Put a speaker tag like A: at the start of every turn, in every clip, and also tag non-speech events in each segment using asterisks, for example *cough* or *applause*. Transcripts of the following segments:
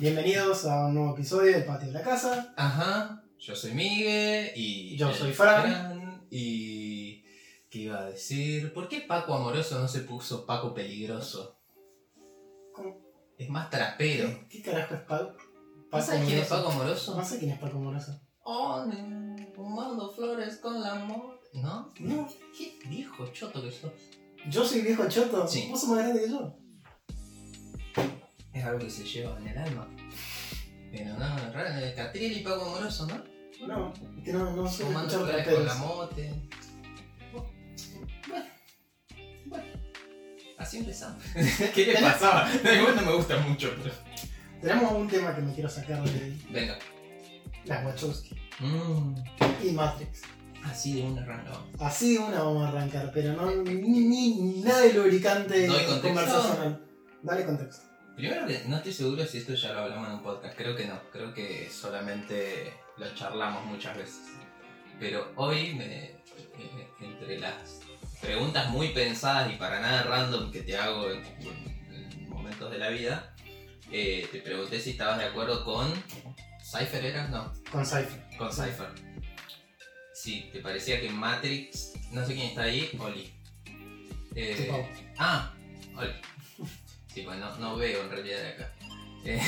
A: Bienvenidos a un nuevo episodio del Patio de la Casa.
B: Ajá, yo soy Miguel y.
A: Yo soy Fran.
B: Y. ¿Qué iba a decir? ¿Por qué Paco Amoroso no se puso Paco Peligroso?
A: ¿Cómo?
B: Es más trapero.
A: ¿Qué, qué carajo es Paco?
B: ¿No sabes quién es? Paco Amoroso?
A: No sé quién es Paco Amoroso.
B: Oh, fumando flores con la amor. ¿No?
A: No,
B: ¿Qué viejo choto que sos?
A: yo soy viejo choto.
B: Sí.
A: Vos sos más grande que yo.
B: Es algo que se lleva en el alma. Pero no, raro, Catriel y Paco Amoroso, ¿no?
A: No, que no, no soy
B: Fumando con la mote. Bueno, bueno. Así empezamos. *laughs* ¿Qué le pasaba? No, igual no me gusta mucho, pero.
A: Tenemos un tema que me quiero sacar de
B: Venga.
A: las Wachowski
B: Mm,
A: y Matrix.
B: así de una arrancamos.
A: Así de una vamos a arrancar, pero no ni, ni- ni nada de lubricante
B: ¿Doy contexto?
A: conversacional. Dale contexto.
B: Primero que no estoy seguro si esto ya lo hablamos en un podcast. Creo que no. Creo que solamente lo charlamos muchas veces. Pero hoy, me- eh, entre las preguntas muy pensadas y para nada random que te hago en, en momentos de la vida, eh, te pregunté si estabas de acuerdo con. ¿Cypher era? No,
A: Con Cypher.
B: con Cypher. Si te parecía que Matrix. No sé quién está ahí, Oli. Eh. Ah, Oli. Sí, pues no, no veo en realidad de acá. Eh,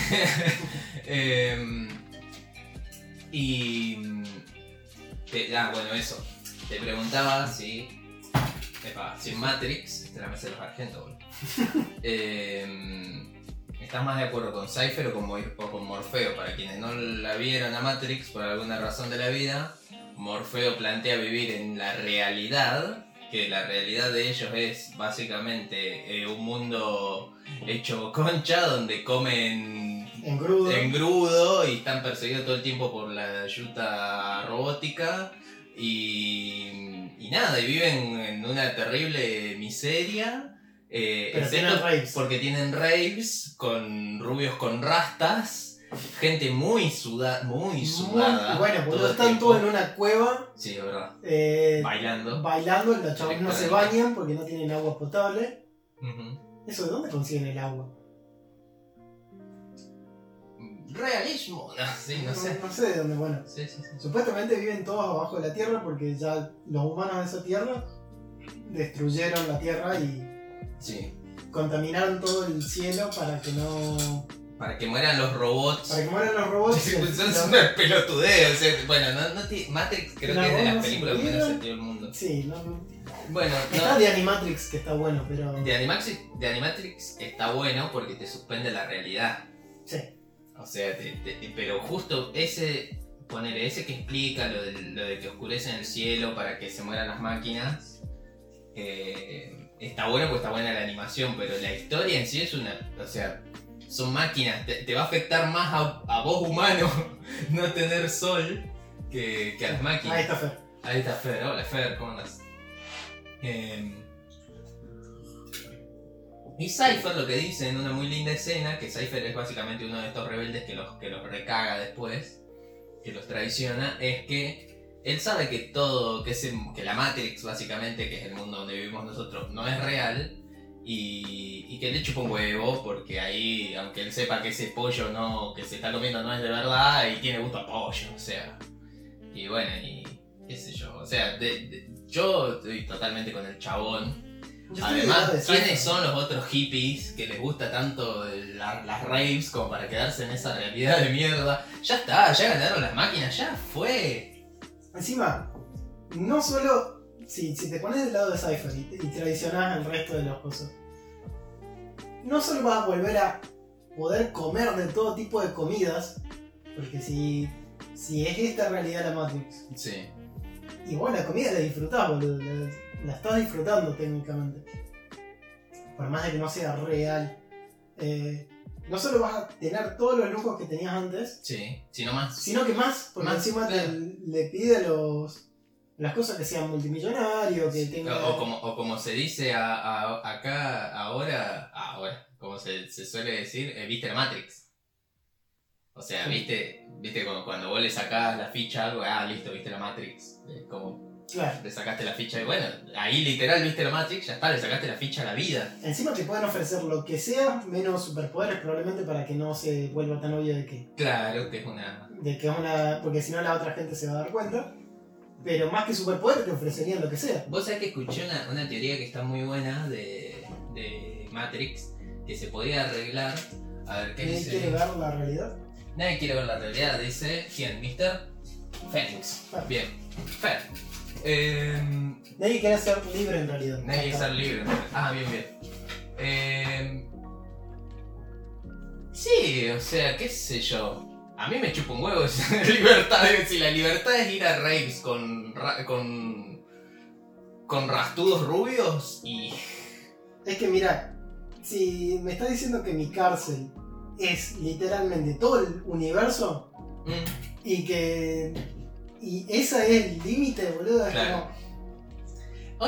B: *laughs* em, y. te- ah, bueno, eso. Te preguntaba si. Epa, si Matrix. Esta es la mesa de los argentos, boludo. *laughs* Em, ¿Estás más de acuerdo con Cypher o con, Mor- o con Morfeo? Para quienes no la vieron a Matrix por alguna razón de la vida, Morfeo plantea vivir en la realidad, que la realidad de ellos es básicamente eh, un mundo hecho concha donde comen
A: Engrudo.
B: engrudo y están perseguidos todo el tiempo por la yuta robótica y, y nada, y viven en una terrible miseria. eh,
A: Pero
B: excepto
A: tienen raves.
B: Porque tienen raves con rubios con rastas, gente muy sudada, muy sudada.
A: bueno, boludo, están todos en una cueva
B: Sí, es verdad.
A: eh,
B: Bailando.
A: bailando, los chavos no se bañan porque no tienen agua potable. ¿Eso de dónde consiguen el agua?
B: Realismo. *laughs* No, sí, no sé.
A: No sé de dónde, bueno.
B: Sí, sí, sí.
A: Supuestamente viven todos abajo de la tierra porque ya los humanos de esa tierra destruyeron la tierra y
B: Sí.
A: contaminaron todo el cielo para que no.
B: Para que mueran los robots.
A: para que mueran los robots. *laughs*
B: Son
A: no-
B: una pelotudez. o sea, bueno, no, no ti- Matrix creo que es de las películas que menos sentido del mundo.
A: Sí, no, no.
B: Bueno,
A: Está
B: no,
A: de Animatrix que está bueno, pero.
B: de, Animatrix, de Animatrix está bueno porque te suspende la realidad.
A: Sí.
B: O sea, te- te- pero justo ese, poner ese que explica lo de, lo de que oscurecen el cielo para que se mueran las máquinas, eh, está bueno porque está buena la animación, pero la historia en sí es una, o sea, son máquinas, te, te va a afectar más a, a vos humano *laughs* no tener sol que, que a las máquinas.
A: Ahí está Fer.
B: Ahí está Fer, hola Fer, ¿cómo andas? Eh, y Cypher lo que dice en una muy linda escena, que Cypher es básicamente uno de estos rebeldes que los, que los recaga después, que los traiciona, es que él sabe que todo, que, ese- que la Matrix básicamente, que es el mundo donde vivimos nosotros, no es real. Y que le chupa un huevo porque ahí, aunque él sepa que ese pollo no, que se está comiendo no es de verdad y tiene gusto a pollo, o sea. Y bueno, y qué sé yo, o sea, de- de- yo estoy totalmente con el chabón.
A: Yo
B: Además. ¿quiénes son los otros hippies que les gusta tanto la- las raves como para quedarse en esa realidad de mierda? Ya está, ya ganaron las máquinas, ya fue.
A: Encima, no solo. Si, si te pones del lado de Cypher y, y traicionás al resto de los cosas, no solo vas a volver a poder comer de todo tipo de comidas, porque si, si es esta realidad la Matrix,
B: Sí.
A: y vos la comida la disfrutás, boludo, la, la estás disfrutando técnicamente. Por más de que no sea real. Eh, no solo vas a tener todos los lujos que tenías antes,
B: Sí, si no más.
A: sino que más, porque
B: Más,
A: encima te- le pide los las cosas que sean multimillonarios, que tenga...
B: O como, o como se dice a- a- acá ahora, ahora, como se, se suele decir, eh, viste la Matrix. O sea, viste, viste como cuando vos le sacás la ficha a algo, ah, listo, viste la Matrix. Es como,
A: Claro.
B: Le sacaste la ficha y bueno, ahí literal viste la Matrix, ya está, le sacaste la ficha a la vida.
A: Encima te pueden ofrecer lo que sea, menos superpoderes probablemente para que no se vuelva tan obvio de que,
B: Claro, que es una.
A: de que es una... Porque si no la otra gente se va a dar cuenta. Pero más que superpoderes te ofrecerían lo que sea.
B: Vos sabés que escuché una, una teoría que está muy buena de, de Matrix, que se podía arreglar. A ver, ¿qué
A: ¿Nadie
B: dice?
A: quiere ver la realidad?
B: Nadie quiere ver la realidad, dice. ¿Quién? ¿Mister? Fénix. Bien. Fer. Em,
A: Nadie quiere ser libre en realidad.
B: Nadie quiere ser libre. Ah, bien, bien. Eh, sí, o sea, qué sé yo. A mí me chupa un huevo *laughs* esa libertad. Si la libertad es ir a raves con, con, con rastudos rubios y...
A: Es que mira, si me estás diciendo que mi cárcel es literalmente todo el universo
B: Mm,
A: y que. Y ese es el límite, boludo. Es
B: Claro.
A: como.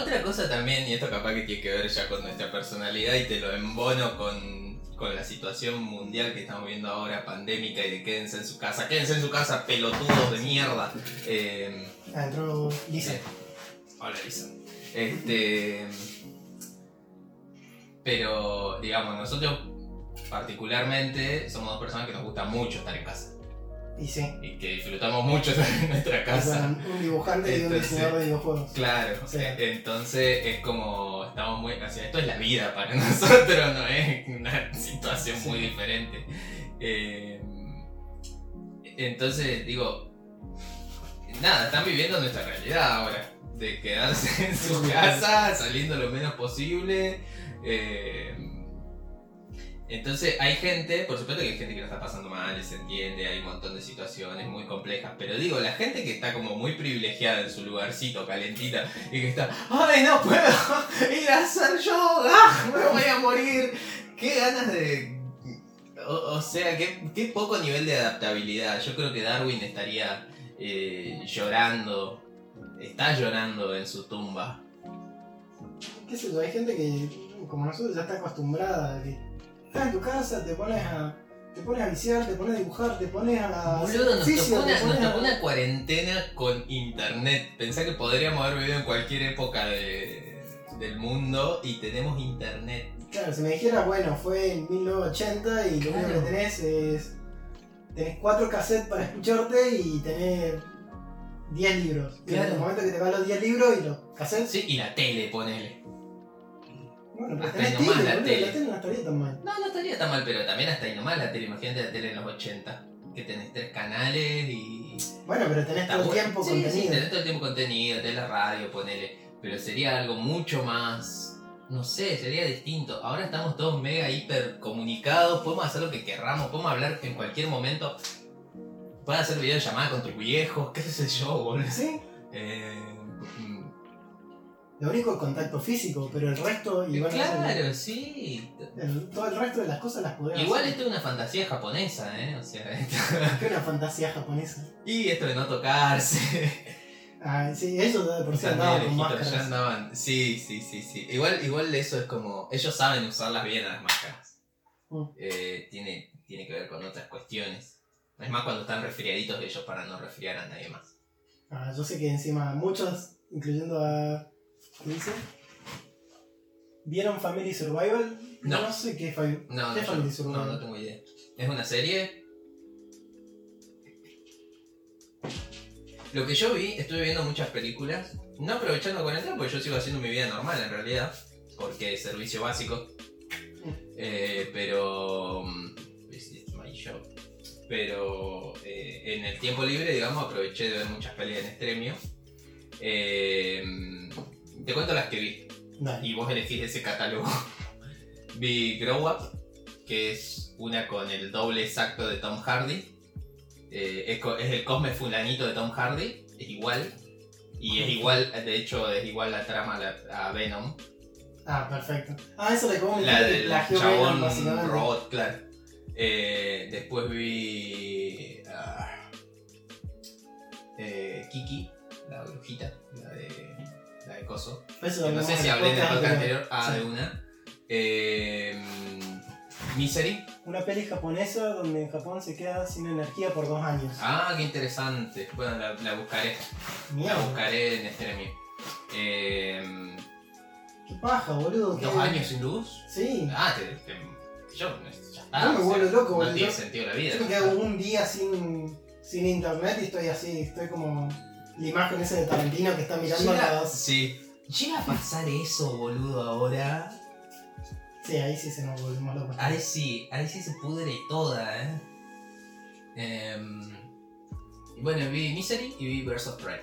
B: Otra cosa también, y esto capaz que tiene que ver ya con nuestra personalidad y te lo embono con, con la situación mundial que estamos viendo ahora, pandémica y de quédense en su casa, quédense en su casa, pelotudos de mierda. Eh,
A: Adentro Lisa.
B: Hola Lisa. Este. Pero, digamos, nosotros particularmente somos dos personas que nos gusta mucho estar en casa.
A: Y sí.
B: Y que disfrutamos mucho *laughs* en nuestra casa.
A: Un dibujante y un diseñador de videojuegos.
B: Claro,
A: Sí.
B: entonces es como, estamos muy, o sea, esto es la vida para *laughs* nosotros, no es una situación
A: Sí.
B: muy diferente. Eh, entonces, digo, nada, están viviendo nuestra realidad ahora, de quedarse en su casa, saliendo lo menos posible. eh, entonces hay gente, por supuesto que hay gente que lo está pasando mal, se entiende, hay un montón de situaciones muy complejas, pero digo, la gente que está como muy privilegiada en su lugarcito, calentita, y que está, ¡ay, no puedo *laughs* ir a hacer yoga! *laughs* ¡Me voy a morir! ¡Qué ganas de... O, sea, qué, qué poco nivel de adaptabilidad. Yo creo que Darwin estaría eh, llorando, está llorando en su tumba.
A: ¿Qué sé yo? Hay gente que, como nosotros, ya está acostumbrada. a que estás en tu casa, te pones a. Te pones a viciar, te pones a dibujar, te pones a.
B: Boludo, nos tocó, una, nos
A: pones a-
B: tocó una cuarentena con internet. Pensá que podríamos haber vivido en cualquier época de- del mundo y tenemos internet.
A: Claro, si me dijeras, bueno, fue en 1980 y lo único que tenés es. Tenés cuatro cassettes para *laughs* escucharte y tenés 10 libros. Y en el momento que te van los 10 libros y los cassettes.
B: Sí, y la tele, ponele.
A: Bueno, pero
B: Hasta ahí nomás
A: tele,
B: la tele.
A: la tele no estaría tan mal.
B: No, no estaría tan mal, pero también hasta ahí nomás la tele. Imagínate la tele en los 80. Que tenés tres canales y.
A: Bueno, pero tenés todo el
B: bueno.
A: tiempo
B: sí,
A: contenido.
B: Sí, tenés todo el tiempo contenido, tenés la radio, ponele. Pero sería algo mucho más. No sé, sería distinto. Ahora estamos todos mega hiper comunicados, podemos hacer lo que querramos, podemos hablar en cualquier momento. Puedes hacer videollamada con tus viejos, qué sé yo, boludo.
A: Sí,
B: Eh,
A: lo único es contacto físico, pero el resto. Bueno,
B: claro, sí.
A: el- todo el resto de las cosas las podés
B: Igual
A: hacer.
B: esto es una fantasía japonesa, ¿eh? O sea, *laughs* esto-
A: que una fantasía japonesa.
B: y esto de no tocarse.
A: Ah, sí, ellos de por sí andaban con
B: viejitos ya
A: máscaras.
B: andaban. Sí, sí, sí, sí. Igual, igual eso es como. Ellos saben usarlas bien las máscaras.
A: Mm.
B: Eh, tiene, tiene que ver con otras cuestiones. Es más cuando están resfriaditos ellos para no resfriar a nadie más.
A: Ah, yo sé que encima muchos, incluyendo a. ¿Qué dice? ¿Vieron Family Survival?
B: No.
A: sé qué es Family
B: No, no,
A: ¿Qué
B: yo-
A: Family
B: no,
A: Survival?
B: no tengo idea. ¿Es una serie? Lo que yo vi, estuve viendo muchas películas, no aprovechando cuarentena porque yo sigo haciendo mi vida normal en realidad, porque es servicio básico. Eh, pero. mm, my job. Pero eh, en el tiempo libre, digamos, aproveché de ver muchas pelis en extremio. Eh, te cuento las que vi
A: Dale.
B: y vos elegís ese catálogo. *laughs* Vi Grow Up, que es una con el doble exacto de Tom Hardy. Eh, es, el Cosme Fulanito de Tom Hardy, es igual. Y es igual, de hecho, es igual la trama a, Venom.
A: Ah, perfecto. Ah, eso le como
B: La del
A: Venom,
B: chabón robot, claro. Eh, después vi. ah, eh, Kiki, la brujita, la de, la de Coso.
A: Eso
B: no sé si hablé en el podcast
A: anterior.
B: Ah,
A: Sí.
B: de una. Eh, Misery,
A: una peli japonesa donde en Japón se queda sin energía por dos años.
B: Ah, qué interesante. Bueno, la, la buscaré. La
A: Mierda.
B: buscaré en este enemigo. Eh,
A: Qué paja, boludo.
B: ¿Dos años sin luz?
A: Sí.
B: Ah, te, te- yo ya está.
A: Yo me
B: o sea,
A: vuelvo loco,
B: No
A: boludo.
B: tiene sentido la vida.
A: Yo me quedo un día sin, sin internet y estoy así, estoy como la imagen esa de Tarantino que está mirando
B: Llega-
A: las...
B: Sí. Llega a pasar eso, boludo, ahora.
A: Sí, ahí sí se nos volvemos locos.
B: Ahí sí, ahí sí se pudre toda, eh. Em, bueno, vi Misery y vi Birds of Prey.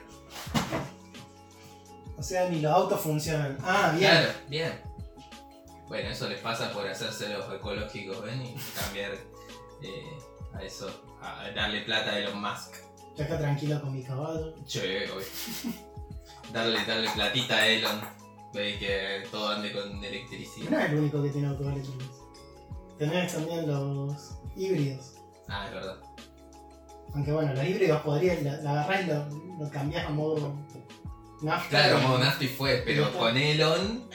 A: O sea, ni los autos funcionan. Ah, bien.
B: Claro, bien. Bueno, eso les pasa por hacerse los ecológicos, ¿ven? Y cambiar eh, a eso, a darle plata a Elon Musk.
A: Yo acá tranquilo con mi caballo.
B: Che, hoy. darle, darle platita a Elon. Ve que todo ande con
A: Y
B: electricidad.
A: no es el único que tiene autos eléctricos. Tenés también los híbridos.
B: Ah, es verdad.
A: Aunque bueno, los híbridos podrían, la, la agarrás y lo, lo cambiás a modo nafta.
B: Claro,
A: y-
B: modo Nasty fue, pero
A: Nafta.
B: con Elon.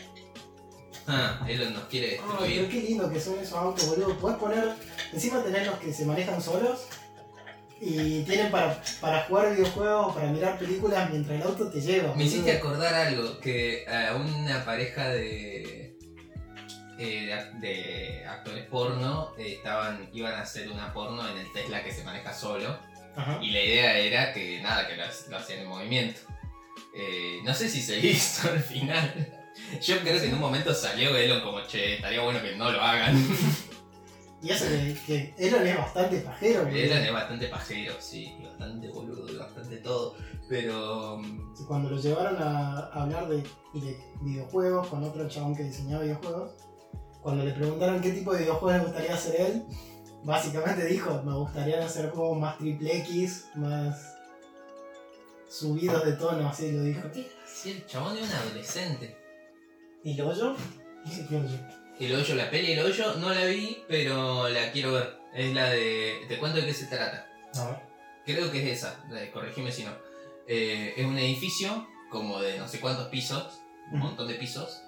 B: Ah, Elon nos quiere
A: Ay, pero
B: destruir.
A: qué lindo que son esos autos, boludo. Podés poner. Encima tenés los que se manejan solos. Y tienen para, para jugar videojuegos, para mirar películas mientras el auto te lleva.
B: Me hiciste acordar algo, que a una pareja de, eh, de, ac- de actores porno eh, estaban, iban a hacer una porno en el Tesla que se maneja solo.
A: Ajá.
B: Y la idea era que nada, que lo, lo hacían en movimiento. Eh, no sé si se hizo *laughs* al final. Yo creo que en un momento salió Elon como, che, estaría bueno que no lo hagan. *laughs*
A: Y eso que, que Elon es bastante pajero.
B: Elon es bastante pajero, sí, y bastante boludo, y bastante todo. Pero... mm,
A: Cuando lo llevaron a, a hablar de, de videojuegos con otro chabón que diseñaba videojuegos, cuando le preguntaron qué tipo de videojuegos le gustaría hacer él, básicamente dijo, me gustaría hacer juegos más triple X, más subidos de tono, así lo dijo.
B: Sí, el chabón era un adolescente.
A: ¿Y lo yo? Dice que yo.
B: El hoyo, la peli El hoyo, no la vi, pero la quiero ver. Es la de... Te cuento de qué se trata.
A: A ver.
B: Creo que es esa, corregime si no. Eh, es un edificio como de no sé cuántos pisos, un montón de pisos,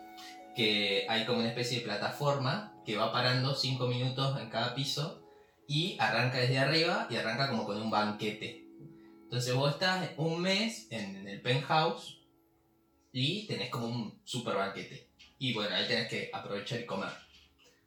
B: que hay como una especie de plataforma que va parando 5 minutos en cada piso y arranca desde arriba y arranca como con un banquete. Entonces vos estás un mes en el penthouse y tenés como un super banquete. Y bueno, ahí tenés que aprovechar y comer.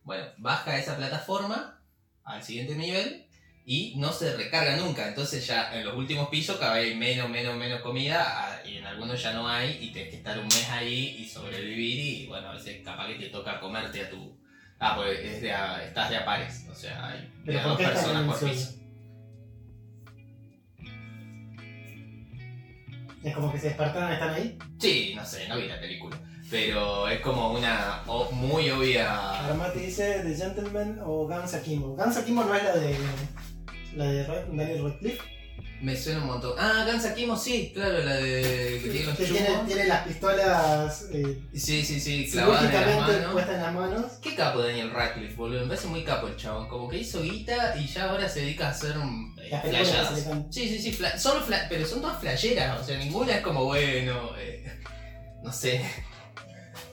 B: Bueno, baja esa plataforma al siguiente nivel y no se recarga nunca. Entonces ya en los últimos pisos cada vez hay menos, menos, menos comida ah, y en algunos ya no hay y tienes que estar un mes ahí y sobrevivir y bueno, a veces capaz que te toca comerte a tu... Ah, pues es de a- estás de a pares, o sea, hay de
A: Pero
B: a
A: ¿por
B: dos personas por
A: suelo?
B: piso.
A: Es como que se despertaron, están ahí.
B: Sí, no sé, no vi la película. Pero es como una o- muy obvia...
A: Te dice The Gentleman o Guns Akimbo. Guns Akimbo no es la de. la de Daniel Radcliffe.
B: Me suena un montón. Ah, Guns Akimo, sí, claro, la de... que tiene
A: Que tiene, las pistolas eh,
B: Sí, sí, sí, clavadas en las manos.
A: puestas en las manos.
B: Qué capo Daniel Radcliffe, boludo. Me parece muy capo el chabón. Como que hizo guita y ya ahora se dedica a hacer eh, flashadas. Sí, sí, sí, fla- son fla- pero son todas flasheras. O sea, ninguna es como bueno. eh, no sé.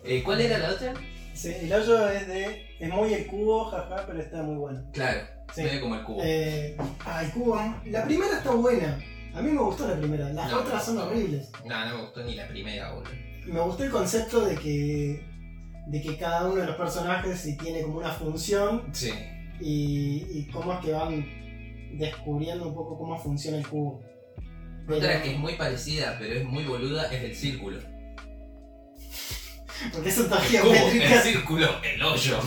B: Eh, ¿Cuál era la otra?
A: Sí, el hoyo es de. es muy el cubo, jaja, pero está muy bueno.
B: Claro,
A: Sí.
B: medio como el cubo.
A: Eh, ah, el cubo. La primera está buena. A mí me gustó la primera. Las
B: No,
A: otras son horribles.
B: No, no me gustó ni la primera, boludo.
A: Me gustó el concepto de que. de que cada uno de los personajes tiene como una función
B: Sí.
A: y, y cómo es que van descubriendo un poco cómo funciona el cubo.
B: Otra que es muy parecida, pero es muy boluda, es el círculo.
A: Porque son todas
B: El cubo, el
A: geométricas.
B: círculo, el hoyo.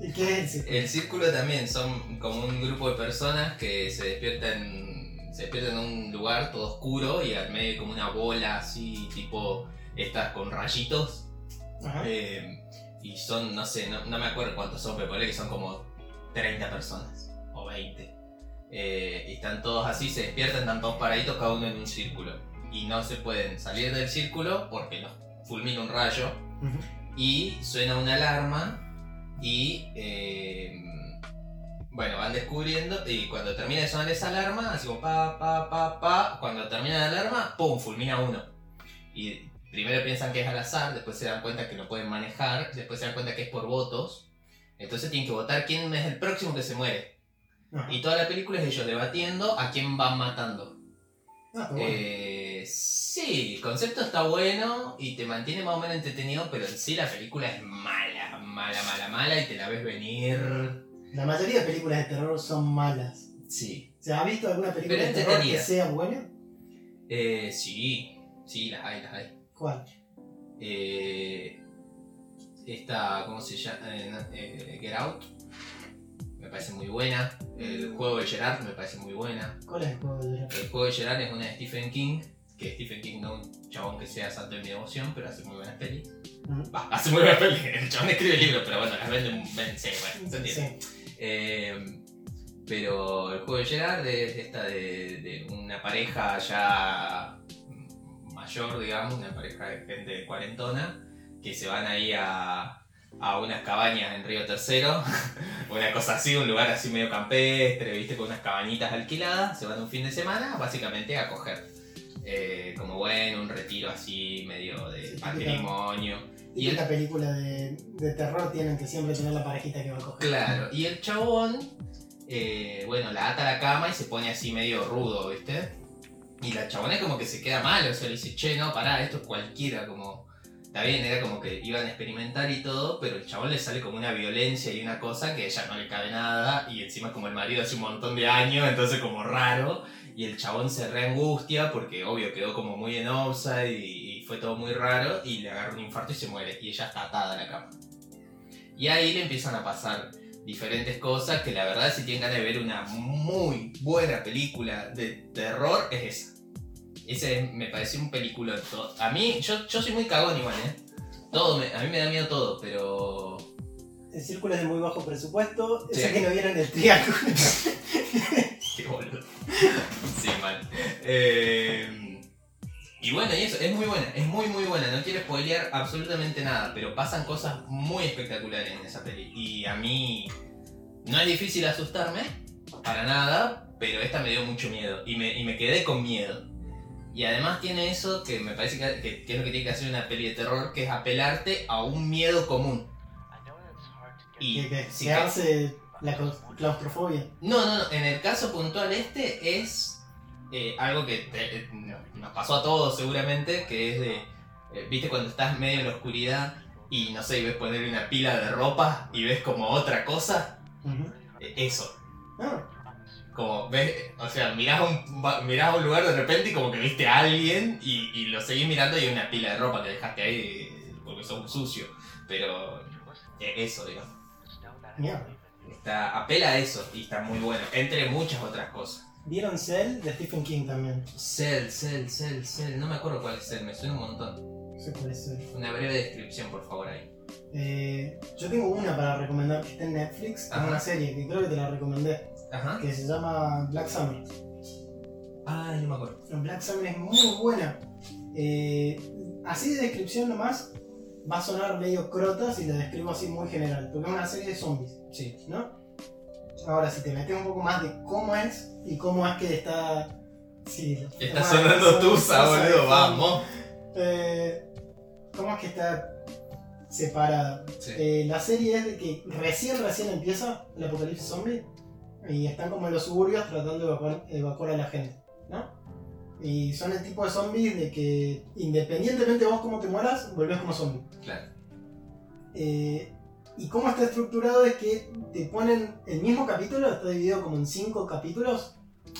A: ¿Y qué es?
B: El círculo también son como un grupo de personas que se despiertan, se despiertan en un lugar todo oscuro y al medio como una bola así, tipo estas con rayitos.
A: Ajá.
B: eh, y son, no sé, no, no me acuerdo cuántos son, pero ponele que son como 30 personas o 20. Eh, y están todos así, se despiertan, están todos paraditos, cada uno en un círculo. Y no se pueden salir del círculo porque los fulmina un rayo y suena una alarma y eh, bueno, van descubriendo y cuando termina de sonar esa alarma, así como pa, pa, pa, pa, cuando termina la alarma, ¡pum! fulmina uno. Y primero piensan que es al azar, después se dan cuenta que lo pueden manejar, después se dan cuenta que es por votos. Entonces tienen que votar quién es el próximo que se muere. Y toda la película es ellos debatiendo a quién van matando.
A: Ah, bueno.
B: Eh, sí, el concepto está bueno y te mantiene más o menos entretenido, pero en sí la película es mala, mala, mala, mala y te la ves venir.
A: La mayoría de películas de terror son malas.
B: Sí.
A: O sea, ¿has visto alguna película
B: Pero
A: de terror que sea buena?
B: Eh, sí, sí, las hay, las hay.
A: ¿Cuál?
B: Eh, esta, ¿cómo se llama? Eh, eh, Get Out. Me parece muy buena. El juego de Gerard me parece muy buena.
A: ¿Cuál es el juego de
B: El juego de Gerard es una de Stephen King. Que Stephen King no es un chabón que sea santo de mi devoción, pero hace muy buenas pelis. Hace muy buenas pelis. El chabón escribe libros, pero bueno, las venden, venden sí, bueno, se entiende.
A: Sí.
B: Eh, pero el juego de Gerard es esta de, de una pareja ya mayor, digamos, una pareja de gente de cuarentona, que se van ahí a, a unas cabañas en Río Tercero, *laughs* una cosa así, un lugar así medio campestre, viste, con unas cabañitas alquiladas, se van un fin de semana básicamente a coger. Eh, como bueno, un retiro así medio de
A: Sí,
B: matrimonio.
A: Y
B: Y
A: esta película de, de terror tienen que siempre tener la parejita que va a coger.
B: Claro, y el chabón, eh, bueno, la ata a la cama y se pone así medio rudo, ¿viste? Y la chabona como que se queda mal, o sea, le dice, che, no, pará, esto es cualquiera, como... Está bien, era como que iban a experimentar y todo, pero el chabón le sale como una violencia y una cosa que a ella no le cabe nada, y encima como el marido hace un montón de años, entonces como raro, y el chabón se reangustia porque obvio quedó como muy en offside y, fue todo muy raro, y le agarra un infarto y se muere, y ella está atada a la cama. Y ahí le empiezan a pasar diferentes cosas que la verdad si tienen ganas de ver una muy buena película de terror es esa. Ese es- me pareció un película. A mí, yo, yo soy muy cagón igual, ¿eh? Todo, me- a mí me da miedo todo, pero...
A: El círculo es de muy bajo presupuesto.
B: Sí.
A: Esa que no vieron el triángulo. *laughs*
B: Qué boludo. Sí, mal. Eh, y bueno, y eso, es muy buena, es muy muy buena. No quiero spoilear absolutamente nada, pero pasan cosas muy espectaculares en esa peli. Y a mí no es difícil asustarme, para nada, pero esta me dio mucho miedo. Y me, y me quedé con miedo. Y además tiene eso que me parece que, que- que es lo que tiene que hacer una peli de terror, que es apelarte a un miedo común. Y
A: que, que
B: si
A: hace la clau- claustrofobia.
B: no, no, no. En el caso puntual este es eh, algo que te- eh, no- nos pasó a todos seguramente, que es de, eh, viste cuando estás medio en la oscuridad y no sé, y ves poner una pila de ropa y ves como otra cosa. Eh, eso.
A: Ah,
B: Como ves, o sea, mirás a un, mirás a un lugar de repente y como que viste a alguien y, y lo seguís mirando y hay una pila de ropa que dejaste ahí porque sos un sucio. Pero eh, eso, digamos.
A: mierda.
B: Está, apela a eso y está muy bueno, entre muchas otras cosas.
A: ¿Vieron Cell? De Stephen King también.
B: Cell, Cell, Cell, Cell. No me acuerdo cuál es Cell, me suena un montón.
A: No sé cuál es Cell.
B: Una breve descripción, por favor, ahí.
A: Eh, yo tengo una para recomendar que está en Netflix. Es una serie que creo que te la recomendé.
B: Ajá.
A: Que se llama Black Summer.
B: Ay, no me acuerdo.
A: Black Summer es muy buena. Eh, así de descripción nomás va a sonar medio crota si la describo así muy general. Porque es una serie de zombies.
B: Sí.
A: ¿no? Ahora, si te metes un poco más de cómo es y cómo es que está. Sí,
B: Está sonando
A: son
B: Tusa, boludo, vamos.
A: Eh, ¿Cómo es que está separada?
B: Sí.
A: Eh, la serie es de que recién, recién empieza el apocalipsis zombie y están como en los suburbios tratando de evacuar, evacuar a la gente, ¿no? Y son el tipo de zombies de que independientemente de vos cómo te mueras, volvés como zombie.
B: Claro.
A: Eh, y cómo está estructurado es que te ponen el mismo capítulo, está dividido como en cinco capítulos.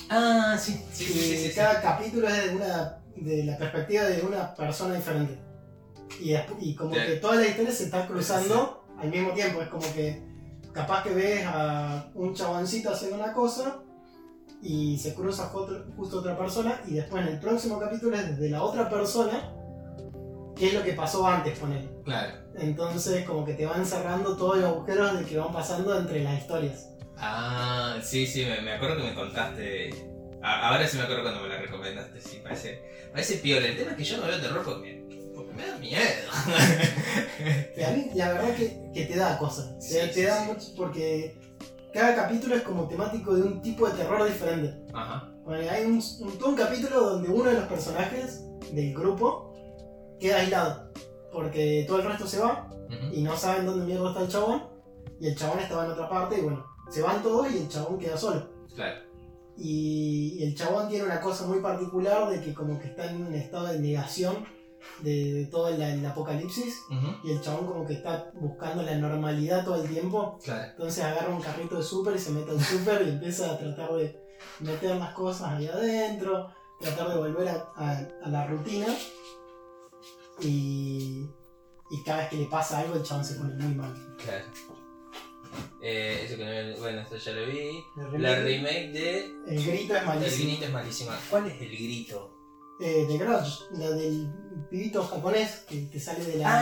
B: Ah, sí, sí, sí,
A: y
B: sí, sí, sí.
A: cada capítulo es de, una, de la perspectiva de una persona diferente. Y, y como que toda la historia se está cruzando al mismo tiempo. Es como que capaz que ves a un chaboncito haciendo una cosa y se cruza justo, otra persona y después en el próximo capítulo es desde la otra persona qué es lo que pasó antes con él.
B: Claro.
A: Entonces como que te van cerrando todos los agujeros de que van pasando entre las historias.
B: Ah, sí, sí, me, me acuerdo que me contaste. A- ahora sí me acuerdo cuando me la recomendaste, sí, parece, parece piola. El tema es que yo no veo terror porque me da miedo. *laughs*
A: Y a mí la verdad que, que te da cosas.
B: Sí,
A: te,
B: sí,
A: te da mucho porque cada capítulo es como temático de un tipo de terror diferente.
B: Ajá.
A: Bueno, hay un, un- todo un capítulo donde uno de los personajes del grupo queda aislado. Porque todo el resto se va y no saben dónde mierda está el chabón. y el chabón estaba en otra parte y bueno, se van todos y el chabón queda solo.
B: Claro.
A: Y el chabón tiene una cosa muy particular de que como que está en un estado de negación de, de todo el, el apocalipsis y el chabón como que está buscando la normalidad todo el tiempo.
B: Claro.
A: Entonces agarra un carrito de súper y se mete al súper y empieza a tratar de meter las cosas ahí adentro, tratar de volver a, a- a la rutina. Y, y cada vez que le pasa algo el chabón se pone muy mal.
B: Claro. Eh, eso que no, bueno, esto ya lo vi.
A: El
B: La
A: remake-
B: de.
A: el grito es
B: El
A: malísimo.
B: grito es malísima. ¿Cuál es el grito?
A: Eh, de Grudge, la del pibito japonés que te sale de la,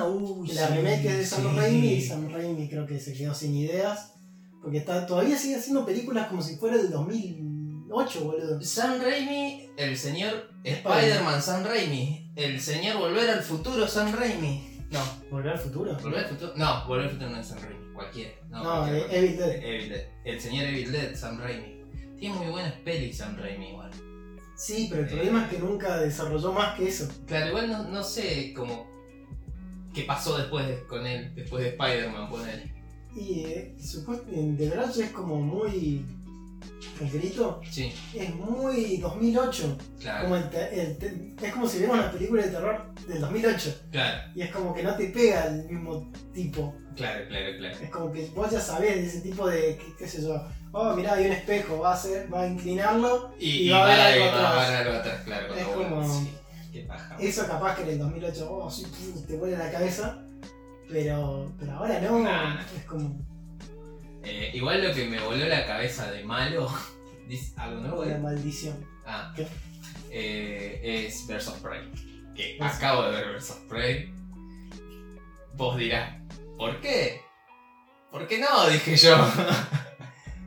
B: Ah,
A: de la
B: sí,
A: remake de Sam
B: sí.
A: Raimi. Y Sam Raimi creo que se quedó sin ideas. Porque está, todavía sigue haciendo películas como si fuera del 2008, boludo.
B: Sam Raimi, el señor
A: Spider-Man.
B: Sam Raimi, el señor Volver al Futuro Sam Raimi. No,
A: Volver al futuro.
B: Volver al Futuro. No, Volver al Futuro no es Sam Raimi, cualquiera. No,
A: No,
B: cualquiera.
A: Evil Dead.
B: Evil Dead. El señor Evil Dead, Sam Raimi. Tiene muy buenas pelis Sam Raimi igual.
A: Sí, pero el problema es que nunca desarrolló más que eso.
B: Claro, igual no, no sé cómo. ¿Qué pasó después de- con él? Después de Spider-Man, poner.
A: Y eh, The Grudge es como muy. El grito
B: Sí,
A: es muy 2008.
B: claro.
A: Como el te- el te- es como si viera una película de terror del 2008.
B: Claro,
A: Y es como que no te pega el mismo tipo.
B: claro, claro, claro.
A: Es como que vos ya sabés de ese tipo de. qué, qué sé yo. Oh, mirá, hay un espejo, va a, hacer, va a inclinarlo.
B: Y,
A: Y
B: y
A: va a haber
B: va,
A: algo
B: a
A: atrás.
B: haber algo atrás, claro.
A: Es
B: vuelve.
A: como-
B: Sí, qué paja.
A: Eso capaz que en el 2008, oh, sí, te vuela la cabeza. Pero, pero ahora no.
B: Nah.
A: Es como.
B: Eh, igual lo que me voló la cabeza de malo. *laughs* ¿Algo nuevo?
A: La maldición.
B: Ah,
A: ¿Qué?
B: eh, es of Prey. Que acabo de ver of Prey. Vos dirás, ¿por qué? ¿Por qué no? Dije yo. *laughs*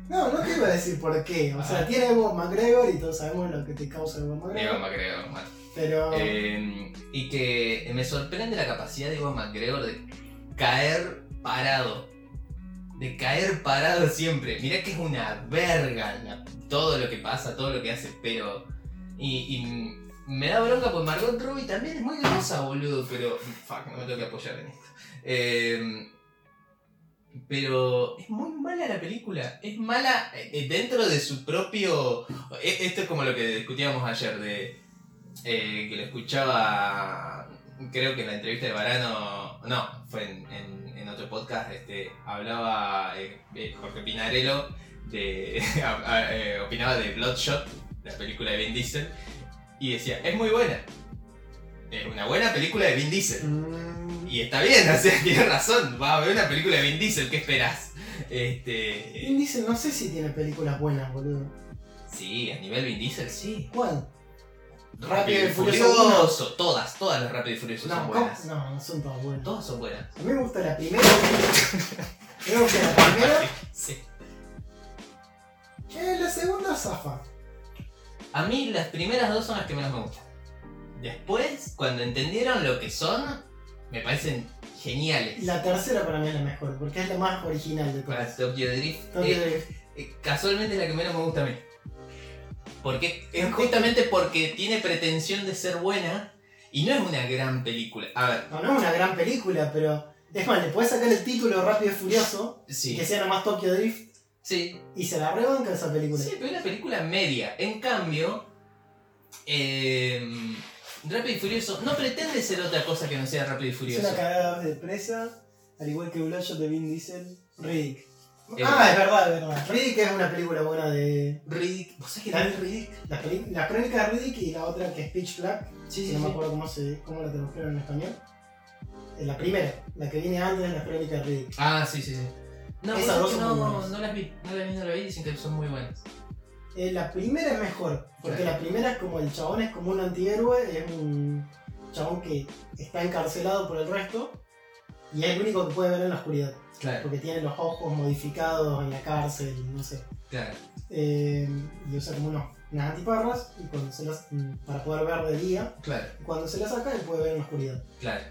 A: No, no te iba a decir por qué. O sea,
B: Ah.
A: tiene Ewan McGregor y todos sabemos lo que te causa Ewan McGregor.
B: McGregor, mal.
A: Pero.
B: Eh, y que me sorprende la capacidad de Iwan McGregor de caer parado. De caer parado siempre. Mirá que es una verga todo lo que pasa, todo lo que hace, pero. Y, me da bronca porque Margot Robbie también es muy grosa, boludo, pero. Fuck, no me tengo que apoyar en esto. Eh, pero es muy mala la película. Es mala eh, dentro de su propio. e- Esto es como lo que discutíamos ayer de eh, que lo escuchaba, creo que en la entrevista de Varano, no, fue en- en otro podcast, este, hablaba eh, eh, Jorge Pinarello, de, *laughs* eh, opinaba de Bloodshot, la película de Vin Diesel, y decía, es muy buena, es una buena película de Vin Diesel.
A: mm,
B: Y está bien, *laughs* o sea, tienes razón, vas a ver una película de Vin Diesel, ¿qué esperás?
A: Vin
B: Este,
A: Diesel no sé si tiene películas buenas, boludo.
B: sí, a nivel Vin Diesel sí.
A: ¿Cuál?
B: Rápido y
A: Furioso
B: todas, todas las Rápido y Furioso son buenas.
A: no, no son todas buenas.
B: Todas son buenas.
A: A mí me gusta la primera. *laughs* me gusta la primera.
B: Sí.
A: Eh, la segunda zafa.
B: A mí las primeras dos son las que menos me gustan. Después, cuando entendieron lo que son, me parecen geniales.
A: La tercera para mí es la mejor, porque es la más original de
B: Para
A: todas.
B: Tokyo Drift,
A: Tokyo
B: eh,
A: Drift.
B: eh, casualmente es la que menos me gusta a mí. Porque es justamente porque tiene pretensión de ser buena y no es una gran película. A ver,
A: No, no es una gran película, pero. Es más, le puedes sacar el título Rápido y Furioso
B: sí.
A: que sea nomás Tokyo Drift
B: Sí,
A: y se la rebanca esa película.
B: Sí, pero es una película media. En cambio, eh, Rápido y Furioso no pretende ser otra cosa que no sea Rápido y
A: es
B: Furioso.
A: una cagada de presa, al igual que Bloodshot de Vin Diesel. Riddick.
B: Es
A: ah, es verdad, es verdad. Riddick es una película buena de.
B: Riddick. ¿Vos sabés que es Riddick?
A: la, la crónica de Riddick y la otra que es Pitch Black,
B: Sí,
A: que
B: sí,
A: no me acuerdo cómo, se, cómo la tradujeron en español. Eh, La primera, la que viene antes de la crónica de Riddick.
B: Ah, sí, sí, sí. No,
A: Esas dos son
B: no, no las vi. No las vi, no las vi. Dicen que son muy buenas.
A: Eh, la primera es mejor, porque
B: Claro.
A: la primera es como el chabón es como un antihéroe, es un chabón que está encarcelado por el resto y es el único que puede ver en la oscuridad,
B: Claro,
A: porque tiene los ojos modificados en la cárcel, no sé.
B: claro.
A: Eh, y usa como unos, unas antiparras y cuando se las, mm, para poder ver de día,
B: Claro,
A: y cuando se las saca él puede ver en la oscuridad.
B: claro.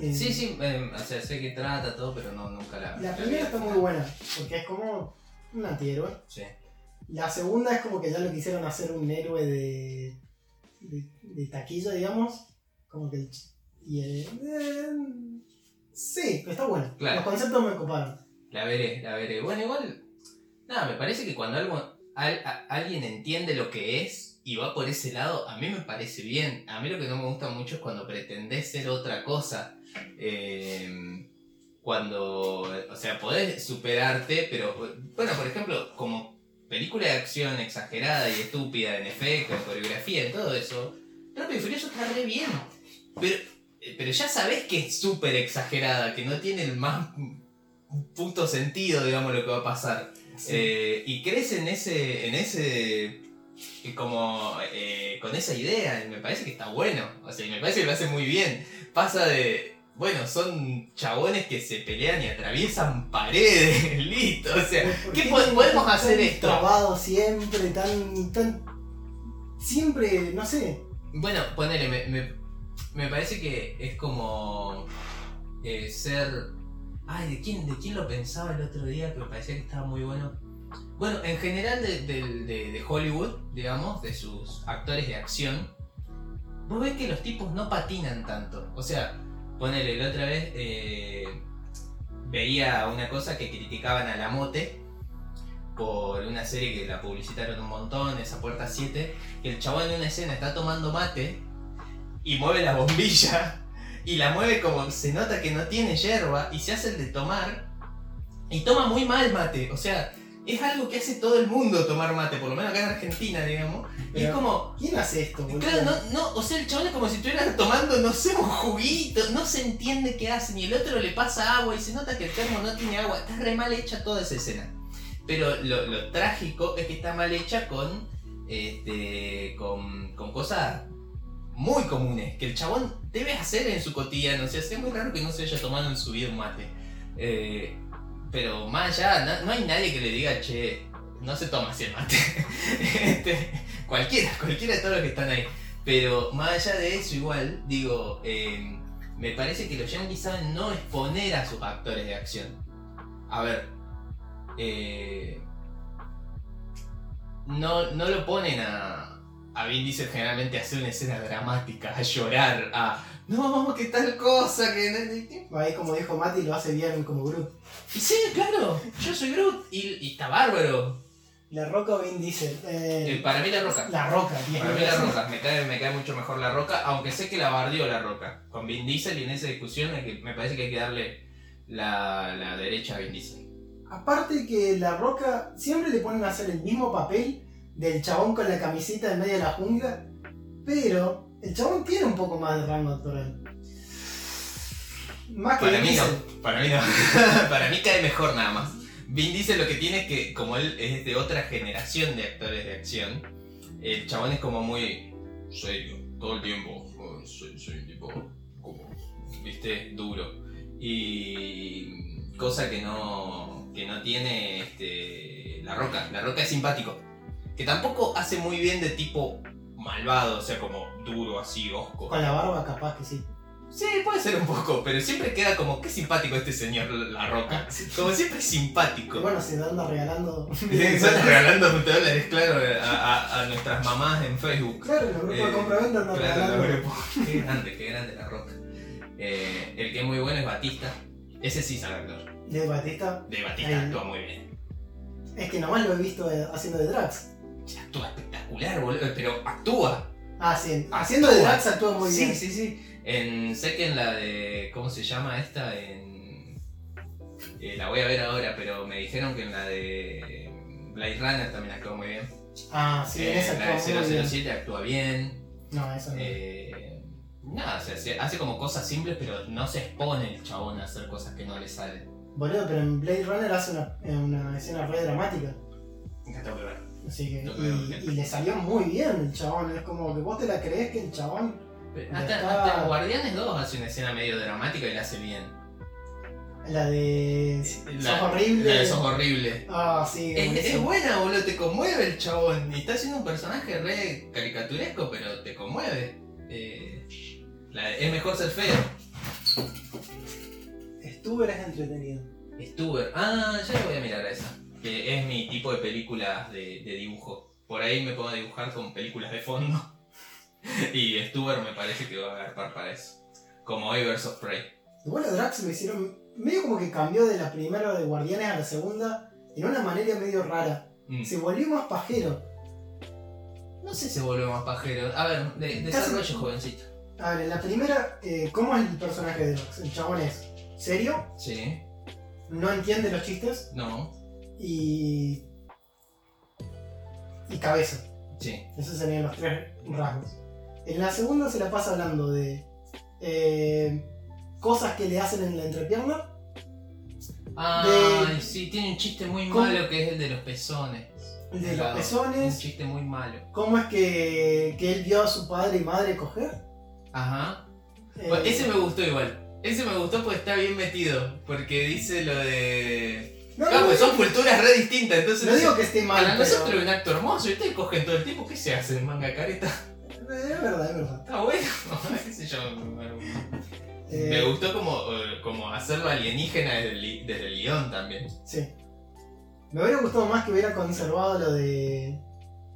A: Eh,
B: Sí, sí, eh, o sea, sé que trata todo, pero no, nunca la
A: La primera está muy buena, porque es como un antihéroe.
B: Sí.
A: La segunda es como que ya lo quisieron hacer un héroe de, de, de taquilla, digamos. Como que el y el- eh, sí, pero está bueno.
B: Claro.
A: Los conceptos me coparon.
B: La veré, la veré. Bueno, igual. Nada, me parece que cuando algo, al- a- alguien entiende lo que es y va por ese lado, a mí me parece bien. A mí lo que no me gusta mucho es cuando pretendés ser otra cosa. Eh, cuando. O sea, podés superarte, pero. Bueno, por ejemplo, como película de acción exagerada y estúpida en efecto, en coreografía, en todo eso. Rápido y Furioso está re bien. Pero, pero ya sabes que es súper exagerada, que no tiene el más puto sentido, digamos, lo que va a pasar.
A: Sí.
B: Eh, y crees en ese. en ese. eh, como. eh, con esa idea, y me parece que está bueno. O sea, y me parece que lo hace muy bien. Pasa de. Bueno, son chabones que se pelean y atraviesan paredes, *laughs* listo. O sea,
A: ¿Por
B: ¿qué podemos
A: estar
B: hacer
A: tan
B: esto?
A: trabados siempre, tan, tan... Siempre, no sé.
B: Bueno, ponele, me, me, me parece que es como eh, ser... Ay, ¿de quién, ¿de quién lo pensaba el otro día que me parecía que estaba muy bueno? Bueno, en general de, de- de- Hollywood, digamos, de sus actores de acción, vos ves que los tipos no patinan tanto. O sea, ponele, la otra vez eh, veía una cosa que criticaban a la mote por una serie que la publicitaron un montón, esa puerta 7, que el chabón en una escena está tomando mate y mueve la bombilla y la mueve como se nota que no tiene yerba y se hace el de tomar y toma muy mal mate. O sea, es algo que hace todo el mundo tomar mate, por lo menos acá en Argentina, digamos. Y es como,
A: ¿Quién hace esto, boludo?
B: Claro, no, no, o sea, el chabón es como si estuviera tomando, no sé, un juguito, no se entiende qué hace, ni el otro le pasa agua y se nota que el termo no tiene agua, está re mal hecha toda esa escena. Pero lo, lo trágico es que está mal hecha con, este, con, con cosas muy comunes, que el chabón debe hacer en su cotidiano, o sea, es muy raro que no se haya tomado en su vida un mate. Eh, pero más allá, no, hay nadie que le diga, che, no se toma así el mate. *laughs* Este, cualquiera, cualquiera de todos los que están ahí. Pero más allá de eso, igual, digo, eh, me parece que los yankees saben no exponer a sus actores de acción. A ver, eh, no, no lo ponen a, a Vin Diesel generalmente hacer una escena dramática, a llorar, a no, que tal cosa, que
A: Ahí como dijo Mati, lo hace bien como Groot.
B: Y sí, claro, yo soy Groot y, y está bárbaro.
A: La Roca o Vin Diesel. Eh,
B: Eh, para mí la roca.
A: la Roca, bien.
B: Para mí la roca, me cae, me cae mucho mejor la roca, aunque sé que la bardeó la roca con Vin Diesel y en esa discusión me parece que hay que darle la, la derecha a Vin Diesel.
A: Aparte que la Roca siempre le ponen a hacer el mismo papel del chabón con la camiseta en medio de la jungla, pero el chabón tiene un poco más de rango actoral. Más que
B: Para mí no, para mí no. *laughs* para mí cae mejor nada más. Vin Diesel lo que tiene es que, como él es de otra generación de actores de acción, el chabón es como muy serio, todo el tiempo. "Oh, Soy, soy un tipo como, viste, duro. Y cosa que no, que no tiene este, La Roca. La Roca es simpático. Que tampoco hace muy bien de tipo malvado, o sea, como duro, así, osco.
A: Con la barba capaz que sí.
B: Sí, puede ser un poco, pero siempre queda como qué simpático este señor La Roca. Como siempre es simpático.
A: Y bueno, se anda regalando. *laughs*
B: Están regalando dólares, claro, a, nuestras mamás en Facebook.
A: Claro, los grupos
B: Eh,
A: de compra-venta andan
B: Claro,
A: regalando.
B: Qué grande, qué grande La Roca. Eh, el que es muy bueno es Batista. Ese sí sabe actor.
A: De Batista,
B: De Batista actúa muy bien.
A: es que nomás lo he visto eh, haciendo de Drax.
B: Actúa espectacular, boludo, pero actúa.
A: Ah, sí, haciendo de Drax actúa muy
B: sí,
A: bien.
B: Sí, sí, En, sé que en la de. ¿Cómo se llama esta? En. eh, la voy a ver ahora, pero me dijeron que en la de. Blade Runner también actúa muy bien.
A: Ah, sí, en
B: Eh,
A: esa
B: en la
A: actúa
B: de 007 actúa bien.
A: No, eso no.
B: Eh, nada, o sea, se- hace como cosas simples, pero no se expone el chabón a hacer cosas que no le salen.
A: Boludo, pero en Blade Runner hace una, una escena re dramática.
B: Tengo que ver.
A: Así que,
B: creo,
A: y, le salió muy bien el chabón. Es como que vos te la crees que el chabón.
B: Hasta,
A: está.
B: hasta Guardianes 2 hace una escena medio dramática y la hace bien.
A: La de.
B: La-
A: Sos horrible.
B: La de Sos horrible.
A: Ah, sí,
B: Es, es buena, boludo, te conmueve el chabón. Y está haciendo un personaje re caricaturesco, pero te conmueve. Eh, la- es mejor ser feo.
A: Stuber es entretenido.
B: Stuber. Ah, ya le voy a mirar a esa. Que es mi tipo de películas de, de dibujo. Por ahí me puedo dibujar con películas de fondo. *laughs* y Stuber me parece que va a agarpar para eso. Como Birds of Prey.
A: Igual a Drax lo hicieron medio como que cambió de la primera de Guardianes a la segunda en una manera medio rara.
B: Mm.
A: Se volvió más pajero.
B: No sé si se vuelve más pajero. A ver, de, desarrollo, jovencito.
A: A ver, en la primera, eh, ¿cómo es el personaje de Drax? El chabón es serio,
B: Sí,
A: no entiende los chistes
B: no,
A: y. y cabeza.
B: sí.
A: Esos serían los tres rasgos. En la segunda se la pasa hablando de eh, cosas que le hacen en la entrepierna.
B: Ay, sí, tiene un chiste muy malo que es el de los pezones.
A: El de los
B: Helado. Un
A: pezones.
B: chiste muy malo.
A: ¿Cómo es que, que él vio a su padre y madre coger?
B: Ajá.
A: Eh,
B: Bueno, ese me gustó igual. Ese me gustó porque está bien metido. Porque dice lo de.
A: No,
B: Claro,
A: no,
B: pues son culturas re distintas. Entonces,
A: no digo que esté mal,
B: para
A: pero-
B: nosotros es un acto hermoso. Y ustedes cogen todo el tiempo. ¿Qué se hace en manga careta?
A: Es verdad, es verdad.
B: Está bueno. *laughs* ¿Qué sé yo?
A: Eh,
B: Me gustó como, eh, como hacerlo alienígena desde el, desde el guion también.
A: Sí. Me hubiera gustado más que hubiera conservado lo de.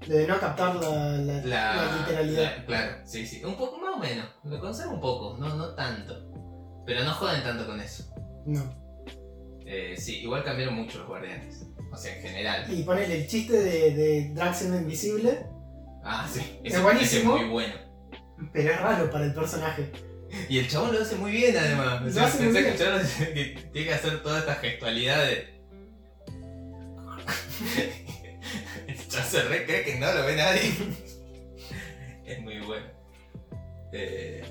A: lo de no captar la, la,
B: La,
A: la literalidad.
B: la- claro, sí, sí. Un poco más o menos. Lo conservo un poco, no, no tanto. Pero no joden tanto con eso.
A: No.
B: Eh, sí, igual cambiaron mucho los guardianes. O sea, en general.
A: Y ponele el chiste de, de Drax siendo invisible,
B: Ah, sí.
A: Es
B: Ese,
A: buenísimo.
B: ese es muy bueno.
A: pero es raro para el personaje.
B: Y el chabón lo hace muy bien además. O sea, pensé que el chabón *laughs* que tiene que hacer toda esta gestualidad de. *laughs* el chabón se re cree que no lo ve nadie. *laughs* es muy bueno. Eh...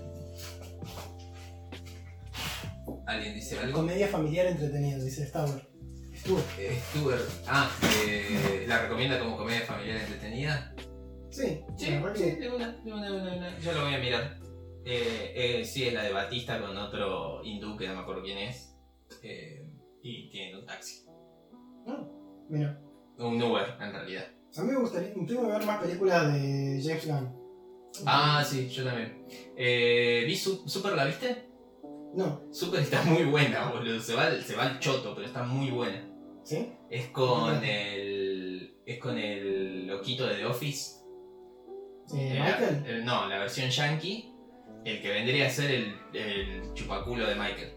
B: ¿Alguien dice algo?
A: Comedia familiar entretenida, dice Stauber. Estuvo.
B: Eh, Stuber. Ah, eh, ¿la recomienda como comedia familiar entretenida?
A: Sí,
B: Sí, sí, de una, de una, de una, de una. Yo lo voy a mirar. Eh, eh, sí, es la de Batista con otro hindú que no me acuerdo quién es. Y tiene un taxi.
A: Ah, Mira,
B: Un Uber, en realidad.
A: a mí me gustaría. Tengo que ver más películas de James Gunn.
B: Ah, sí, yo también. ¿Vi Su- Super, la viste?
A: No,
B: Super está muy buena, boludo. Se va, al- se va al choto, pero está muy buena.
A: ¿sí?
B: Es con el. Es con el loquito de The Office.
A: Eh,
B: Eh, la-
A: Michael.
B: el- no, la versión yankee. El que vendría a ser el, el chupaculo de Michael.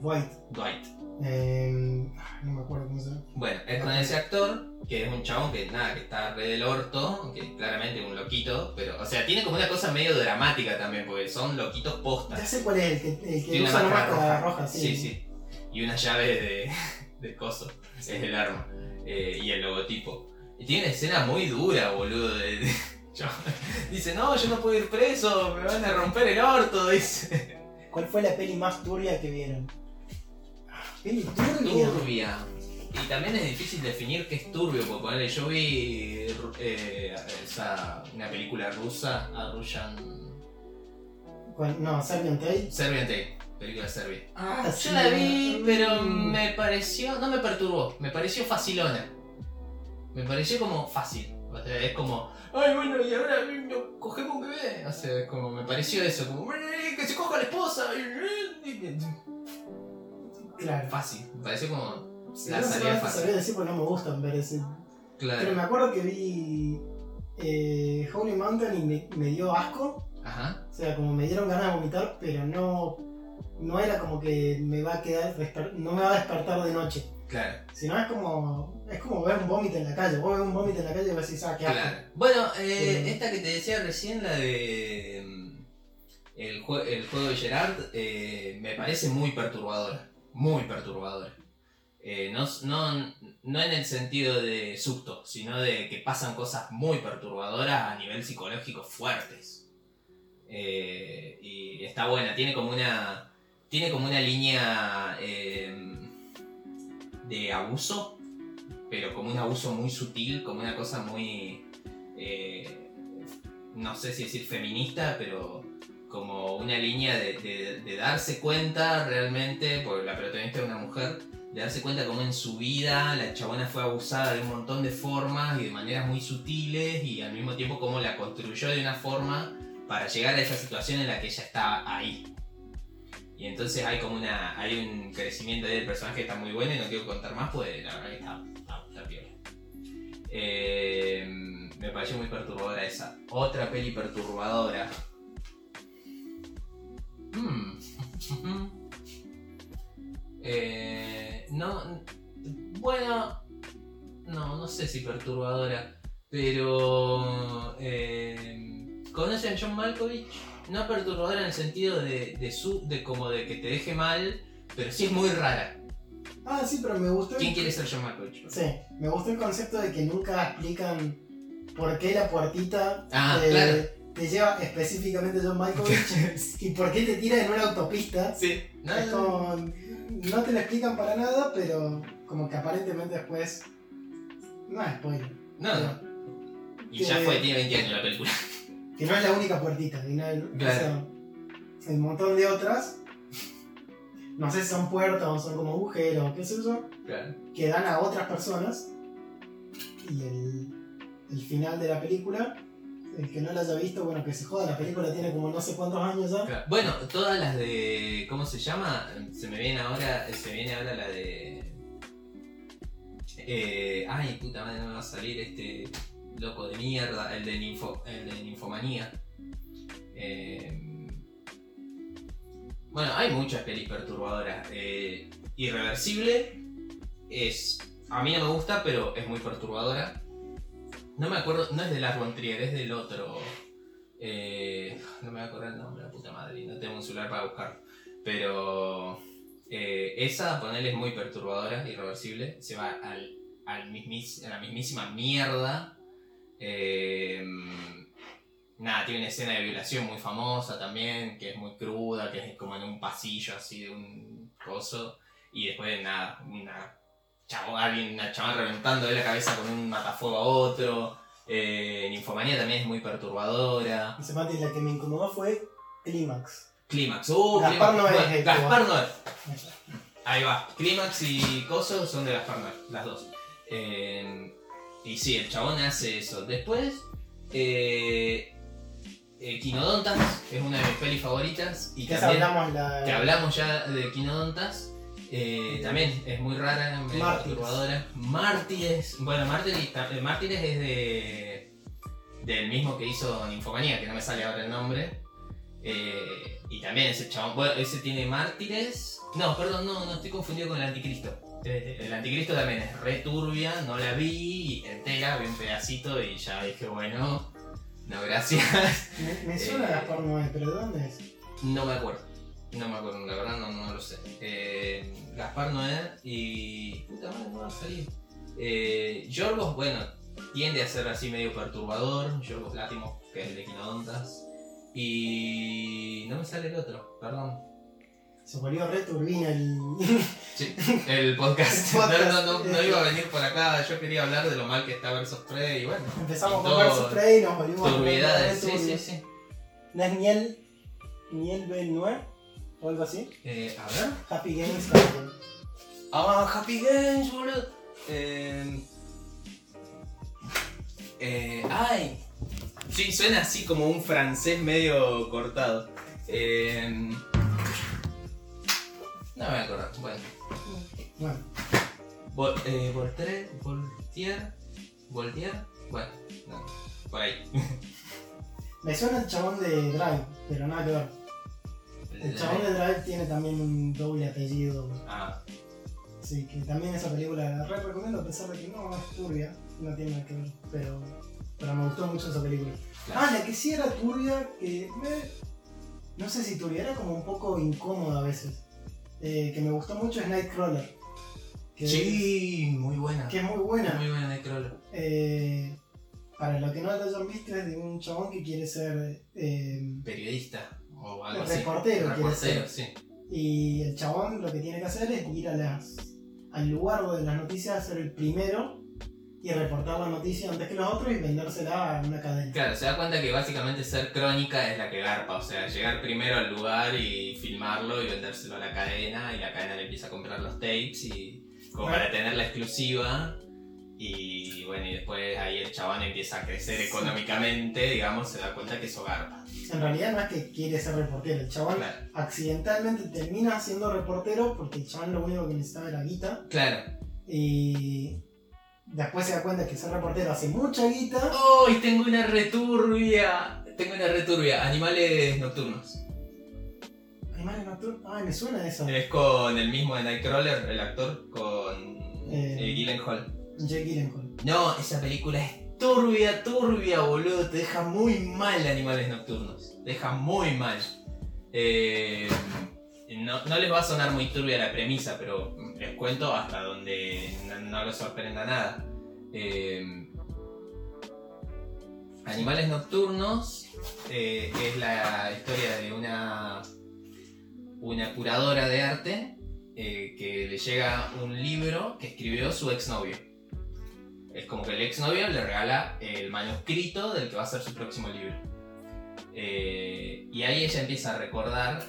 B: Dwight.
A: Eh, ah, no me acuerdo cómo se llama.
B: Bueno, es con ese actor, que es un chabón que nada, que está re del orto, que claramente es un loquito, pero, o sea, tiene como una cosa medio dramática también, porque son loquitos
A: Ya
B: postas.
A: sé cuál es el que, el que usa
B: máscara
A: máscara
B: roja.
A: roja, sí.
B: Sí, sí. Y una llave de, de coso, es el arma. Eh, y el logotipo. Y tiene una escena muy dura, boludo. de- de- *laughs* dice, no, yo no puedo ir preso, me van a romper el orto, *laughs* dice.
A: ¿Cuál fue la peli más turbia que vieron? Ah, Peli turbia.
B: Turbia. Y también es difícil definir qué es turbio, porque ponele, yo vi eh, esa, una película rusa, Arushan...
A: ¿Cuál? No, Serbian Tale.
B: Serbian Tale, película serbia.
A: Ah,
B: Yo
A: sí.
B: la vi, pero me pareció, no me perturbó, me pareció facilona. Me pareció como fácil. O sea, es como, ay bueno, y ahora no, cogemos un bebé. O sea, es como, me pareció eso, como, "Eh, que se coja la esposa.
A: Claro.
B: Fácil, me pareció como
A: Sí,
B: la
A: no
B: salida fácil.
A: sabría decir porque no me gustan ver ese. Pero
B: Claro.
A: me acuerdo que vi eh, Holy Mountain y me, me dio asco.
B: Ajá.
A: O sea, como me dieron ganas de vomitar, pero no, no era como que me va a quedar, no me va a despertar de noche.
B: Claro,
A: Sino es como, es como ver un vómito en la calle. Vos ves un vómito en la calle y vas decís, ah, qué asco.
B: claro. Bueno, eh, esta que te decía recién, la de mm, el, jue- el juego de Gerard, eh, me parece muy perturbadora. Muy perturbadora. Eh, no, no, no en el sentido de susto, sino de que pasan cosas muy perturbadoras a nivel psicológico fuertes. Eh, y está buena, tiene como una. Tiene como una línea eh, de abuso, pero como un abuso muy sutil, como una cosa muy. eh, no sé si decir feminista, pero como una línea de, darse cuenta realmente, porque la protagonista es una mujer, de darse cuenta como en su vida la chabona fue abusada de un montón de formas y de maneras muy sutiles y al mismo tiempo como la construyó de una forma para llegar a esa situación en la que ella estaba ahí. Y entonces hay como una. hay un crecimiento del personaje que está muy bueno y no quiero contar más, pues la verdad que está, está, está. Eh, me pareció muy perturbadora esa. Otra peli perturbadora. Hmm. *laughs* no. Bueno. No, no sé si perturbadora. Pero. Eh, ¿Conocen a John Malkovich? No perturbadora en el sentido de, de, su. de como de que te deje mal, pero sí es muy rara.
A: Ah, sí, pero me gustó.
B: ¿Quién quiere ser John Malkovich?
A: Sí, me gustó el concepto de que nunca explican por qué la puertita.
B: Ah,
A: eh,
B: claro
A: te lleva específicamente John Malkovich *laughs* y por qué te tira en una autopista.
B: Sí. No,
A: Es
B: no,
A: como, no te lo explican para nada, pero como que aparentemente después. No es spoiler.
B: no, no. Y ya fue, tiene 20 años la película. *laughs*
A: Que no es la única puertita, y no o
B: Claro.
A: sea, hay un montón de otras. No sé si son puertas o son como agujeros o qué sé yo,
B: Claro.
A: que dan a otras personas. Y el, el final de la película, el que no la haya visto, bueno, que se joda, la película tiene como no sé cuántos años ya.
B: Bueno, todas las de. ¿Cómo se llama? Se me viene ahora. Se viene ahora la de. Eh, ay, puta madre, no me va a salir este loco de mierda, el de, el de ninfomanía. Eh, bueno, hay muchas pelis perturbadoras. Eh, Irreversible es. A mí no me gusta, pero es muy perturbadora. No me acuerdo, no es de Lars von es del otro. Eh, no me voy a acordar el nombre, la puta madre, no tengo un celular para buscar. Pero eh, esa, ponerle, es muy perturbadora, irreversible. Se va al, al mismis- a la mismísima mierda. Eh, nada, tiene una escena de violación muy famosa también, que es muy cruda, que es como en un pasillo así de un coso. Y después, nada, una chavo, alguien, una chaval reventando de la cabeza con un matafuego a otro. Eh, Ninfomanía también es muy perturbadora.
A: Dice Mati, la que me incomodó fue Clímax.
B: Clímax, uh,
A: Gaspar. Noé
B: Bueno,
A: es el
B: Gaspar Noé. Ahí va. Clímax y Coso son de Gaspar Noé, las dos. Eh, y sí, el chabón hace eso. Después, eh, eh, Quinodontas es una de mis pelis favoritas. Y también,
A: hablamos la.
B: que hablamos ya de Quinodontas. Eh, también es muy rara,
A: Mártires.
B: perturbadora. Mártires. Bueno, Mártires, eh, Mártires es de. del mismo que hizo Ninfomanía, que no me sale ahora el nombre. Eh, y también ese chabón. Bueno, ese tiene Mártires. No, perdón, no, no estoy confundido con el Anticristo. El Anticristo también es re turbia, no la vi entera, vi un pedacito y ya dije, bueno, no, gracias.
A: Me, me suena
B: Eh,
A: Gaspar Noé, pero ¿de dónde es?
B: No me acuerdo. No me acuerdo, la verdad no, no lo sé. Eh, Gaspar Noé y. Puta madre, no va a salir. Eh, Yorgos, bueno, tiende a ser así medio perturbador. Yorgos Látimos, que es el de Quinodontas. Y. No me sale el otro, perdón.
A: Se volvió re turbina el. *laughs*
B: Sí, el podcast.
A: El podcast,
B: No, no, no, no
A: eh.
B: iba a venir por acá. Yo quería hablar de lo mal que está Versus Prey y bueno.
A: Empezamos
B: y
A: con Versus Prey y nos volvimos a
B: Turbiedades,
A: re
B: sí, sí, sí.
A: ¿No es Niel. Niel Benoit? O algo así.
B: Eh, a ver.
A: Happy Games también.
B: Ah, Happy Games, boludo. Eh, eh, ay. Sí, suena así como un francés medio cortado. Eh, no me voy a acordar. Bueno.
A: Bueno,
B: Vol, eh, Voltaire, Voltaire, Voltaire. Bueno, no, por ahí. *laughs*
A: me suena el chabón de Drive, pero nada que ver. El chabón de Drive tiene también un doble apellido.
B: Ah,
A: Sí, que también esa película la re recomiendo a pesar de que no es turbia, no tiene nada que ver, pero, pero me gustó mucho esa película.
B: claro.
A: Ah, la que sí era turbia, que me- no sé si turbia, era como un poco incómoda a veces. Eh, que me gustó mucho es Nightcrawler. Que,
B: Sí, muy buena.
A: que es muy buena.
B: Muy buena Nightcrawler.
A: Eh, para los que no la hayan visto es de un chabón que quiere ser... eh,
B: Periodista o algo así.
A: Reportero,
B: Reportero, sí.
A: y el chabón lo que tiene que hacer es ir a las, al lugar de las noticias, ser el primero y reportar la noticia antes que los otros y vendérsela a una cadena.
B: Claro, se da cuenta que básicamente ser crónica es la que garpa, o sea, llegar primero al lugar y filmarlo y vendérselo a la cadena y la cadena le empieza a comprar los tapes y como
A: Bueno.
B: para tener la exclusiva y bueno, y después ahí el chabón empieza a crecer económicamente, digamos, se da cuenta que eso garpa.
A: En realidad no es que quiere ser reportero, el chabón
B: Claro,
A: accidentalmente termina siendo reportero porque el chabón lo único que necesitaba era guita
B: claro.
A: y después se da cuenta que ser reportero hace mucha guita.
B: ¡Uy, tengo una returbia! Tengo una returbia, animales nocturnos.
A: Animales nocturnos. Ay, me suena eso.
B: Es con el mismo de Nightcrawler, el actor, con
A: Eh.
B: eh, Gyllenhaal. No, esa película es turbia, turbia, boludo. Te deja muy mal Animales Nocturnos. Deja muy mal. Eh, no, no les va a sonar muy turbia la premisa, pero les cuento hasta donde no, no los sorprenda nada. Eh, Animales Nocturnos eh, es la historia de una, una curadora de arte que le llega un libro que escribió su exnovio. Es como que el exnovio le regala el manuscrito del que va a ser su próximo libro. Eh, y ahí ella empieza a recordar.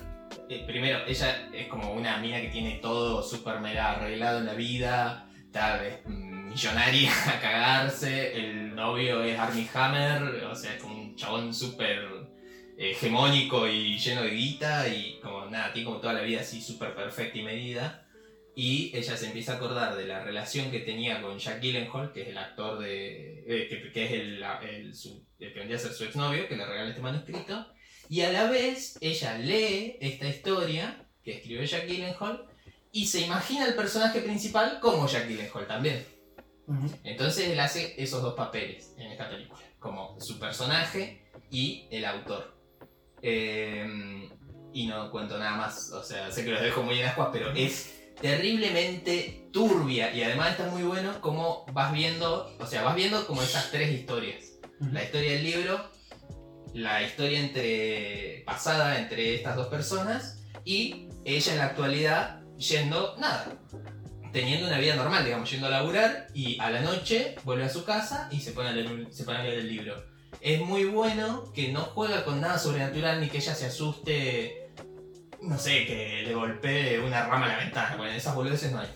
B: eh, primero, ella es como una mina que tiene todo súper mega arreglado en la vida. Tal vez millonaria *laughs* a cagarse. El novio es Armie Hammer. O sea, es como un chabón súper eh, hegemónico y lleno de guita. Y como nada, tiene como toda la vida así súper perfecta y medida. Y ella se empieza a acordar de la relación que tenía con Jack Gyllenhaal, que es el actor de. eh, que, que es el, el, su- el que vendría a ser su exnovio, que le regala este manuscrito. Y a la vez, ella lee esta historia que escribió Jack Gyllenhaal y se imagina el personaje principal como Jack Gyllenhaal también. Entonces él hace esos dos papeles en esta película, como su personaje y el autor. Eh, y no cuento nada más, o sea, sé que los dejo muy en ascuas, pero es terriblemente turbia y además está muy bueno como vas viendo, o sea, vas viendo como esas tres historias. La historia del libro, la historia entre pasada entre estas dos personas y ella en la actualidad yendo, nada, teniendo una vida normal, digamos, yendo a laburar y a la noche vuelve a su casa y se pone a leer, se pone a leer el libro. Es muy bueno que no juega con nada sobrenatural ni que ella se asuste, no sé, que le golpee una rama a la ventana, bueno, esas boludeces no hay.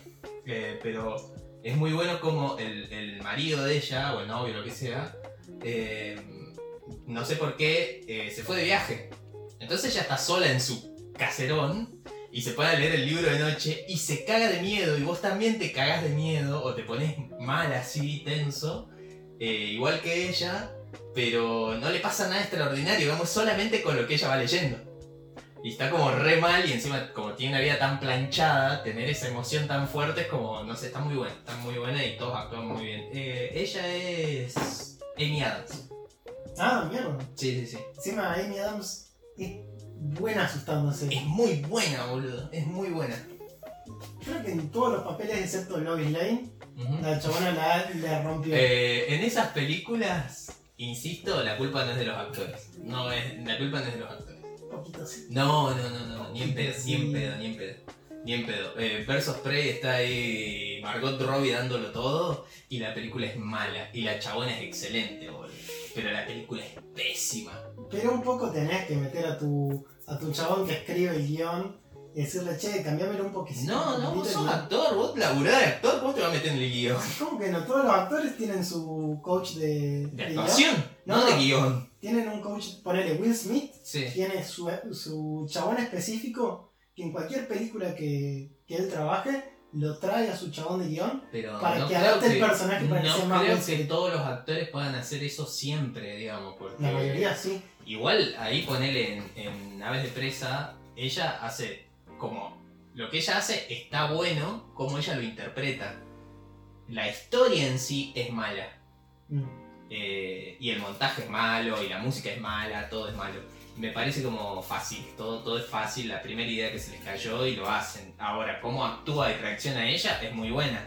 B: Eh, pero es muy bueno como el, el marido de ella, o el novio, lo que sea, eh, no sé por qué, eh, se fue de viaje. Entonces ella está sola en su caserón y se a leer el libro de noche y se caga de miedo y vos también te cagas de miedo o te pones mal así, tenso, igual que ella, pero no le pasa nada extraordinario, digamos, solamente con lo que ella va leyendo. Y está como re mal y encima como tiene una vida tan planchada, tener esa emoción tan fuerte es como, no sé, está muy buena, está muy buena y todos actúan muy bien. Eh, ella es Amy Adams.
A: Ah, mierda.
B: Sí, sí, sí.
A: Encima Amy Adams es buena asustándose.
B: Es muy buena, boludo, es muy buena.
A: Creo que en todos los papeles excepto Lois Lane,
B: Ujú.
A: la chabona la, la rompió.
B: Eh, en esas películas, insisto, la culpa no es de los actores. No es, la culpa no es de los actores.
A: Así.
B: No, no, no, no, ni en pedo, ni en pedo, ni en pedo. Ni en pedo. Eh, Versus Prey está ahí Margot Robbie dándolo todo y la película es mala. Y la chabona es excelente, boludo. Pero la película es pésima.
A: Pero un poco tenés que meter a tu, a tu chabón que escribe el guion y decirle, che, cambiámelo un poquito.
B: No, no, vos sos
A: guion".
B: actor, vos laburás de actor, ¿cómo te vas a meter en el guion?
A: ¿Cómo que no? Todos los actores tienen su coach de,
B: ¿De
A: guion.
B: actuación? No,
A: No.
B: de guion.
A: Tienen un coach, ponele Will Smith,
B: Sí.
A: tiene su, su chabón específico que en cualquier película que, que él trabaje lo trae a su chabón de guion
B: Pero
A: para
B: no
A: que adapte el personaje para que
B: no
A: sea más
B: creo que todos los actores puedan hacer eso siempre, digamos, porque
A: La mayoría sí.
B: igual ahí ponele en, en Aves de Presa, ella hace como lo que ella hace está bueno, como ella lo interpreta. La historia en sí es mala.
A: Mm.
B: Eh, y el montaje es malo, y la música es mala, todo es malo. Me parece como fácil, todo, todo es fácil, la primera idea que se les cayó y lo hacen. Ahora, cómo actúa y reacciona ella es muy buena.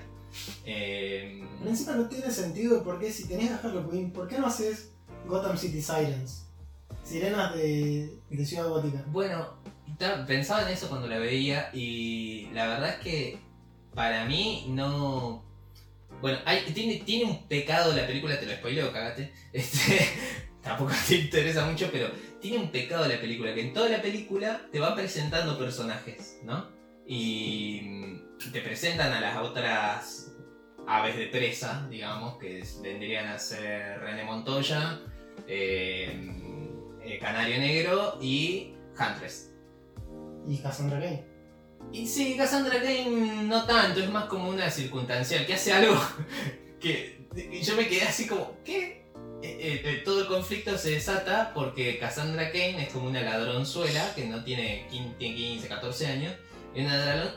B: Eh,
A: Pero encima no tiene sentido porque si tenés a Harley ¿por qué no haces Gotham City Sirens? Sirenas de, de Ciudad Gótica.
B: bueno, pensaba en eso cuando la veía y la verdad es que para mí no... Bueno, tiene, un pecado la película, te lo spoileo, cagate. *laughs* Este, tampoco te interesa mucho, pero tiene un pecado la película, que en toda la película te va presentando personajes, ¿no? Y te presentan a las otras aves de presa, digamos, que vendrían a ser René Montoya, eh, eh, Canario Negro y Huntress.
A: Y Cassandra Cain.
B: Y sí, Cassandra Cain no tanto, es más como una circunstancial, que hace algo *laughs* que y yo me quedé así como, ¿qué? Eh, eh, eh, todo el conflicto se desata porque Cassandra Cain es como una ladronzuela que no tiene, quin- tiene 15, 14 años, y una ladron-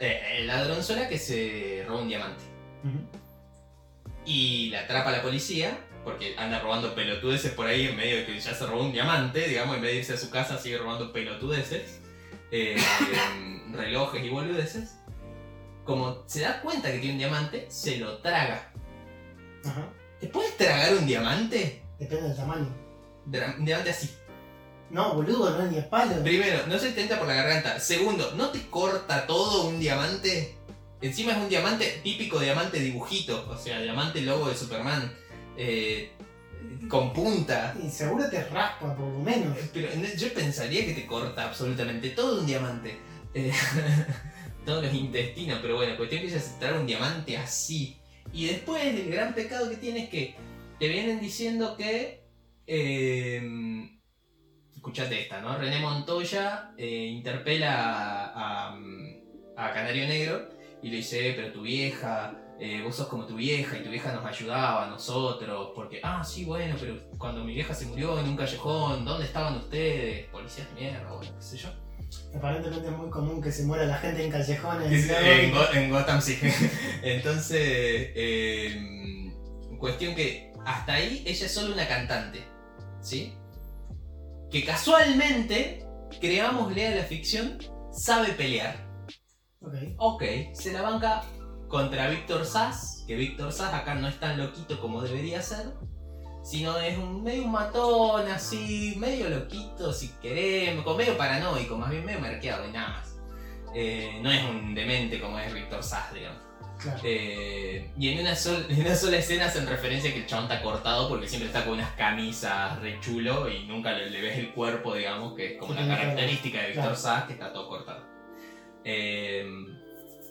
B: eh, ladronzuela que se roba un diamante. Y la atrapa la policía, porque anda robando pelotudeces por ahí en medio de que ya se robó un diamante, digamos, en vez de irse a su casa sigue robando pelotudeces, eh, relojes y boludeces. Como se da cuenta que tiene un diamante, se lo traga.
A: Ajá.
B: ¿Te puedes tragar un diamante?
A: Depende del tamaño.
B: Dra- Un diamante así.
A: No, boludo, no es ni a palo.
B: Primero, no se te entra por la garganta. Segundo, ¿no te corta todo un diamante? Encima es un diamante típico diamante dibujito, o sea, diamante logo de Superman. eh, con punta.
A: Y seguro te raspa, por lo menos.
B: Pero no- yo pensaría que te corta absolutamente todo un diamante. Eh, *laughs* todos los intestinos, pero bueno, cuestión que ella se trae un diamante así. Y después el gran pecado que tiene es que te vienen diciendo que... eh, escuchate esta, ¿no? René Montoya eh, interpela a, a, a Canario Negro y le dice, "Eh, pero tu vieja, eh, vos sos como tu vieja y tu vieja nos ayudaba a nosotros, porque, ah, sí, bueno, pero cuando mi vieja se murió en un callejón, ¿dónde estaban ustedes? Policías de mierda, bueno, qué sé yo.
A: Aparentemente es muy común que se muera la gente en callejones.
B: Go- en Gotham sí. *laughs* Entonces, eh, cuestión que hasta ahí ella es solo una cantante, ¿sí? Que casualmente, creámosle a la ficción, sabe pelear.
A: Ok.
B: Ok, se la banca contra Víctor Sass, que Víctor Sass acá no es tan loquito como debería ser, sino es un medio un matón así, medio loquito si queremos, como medio paranoico, más bien medio merqueado y nada más. Eh, no es un demente como es Víctor Sass, digamos.
A: Claro.
B: Eh, y en una, sol- *laughs* en una sola escena hacen referencia que el chabón está cortado porque siempre está con unas camisas re chulo y nunca le, le ves el cuerpo, digamos, que es como la característica de Víctor
A: Claro.
B: Sass, que está todo cortado. Eh,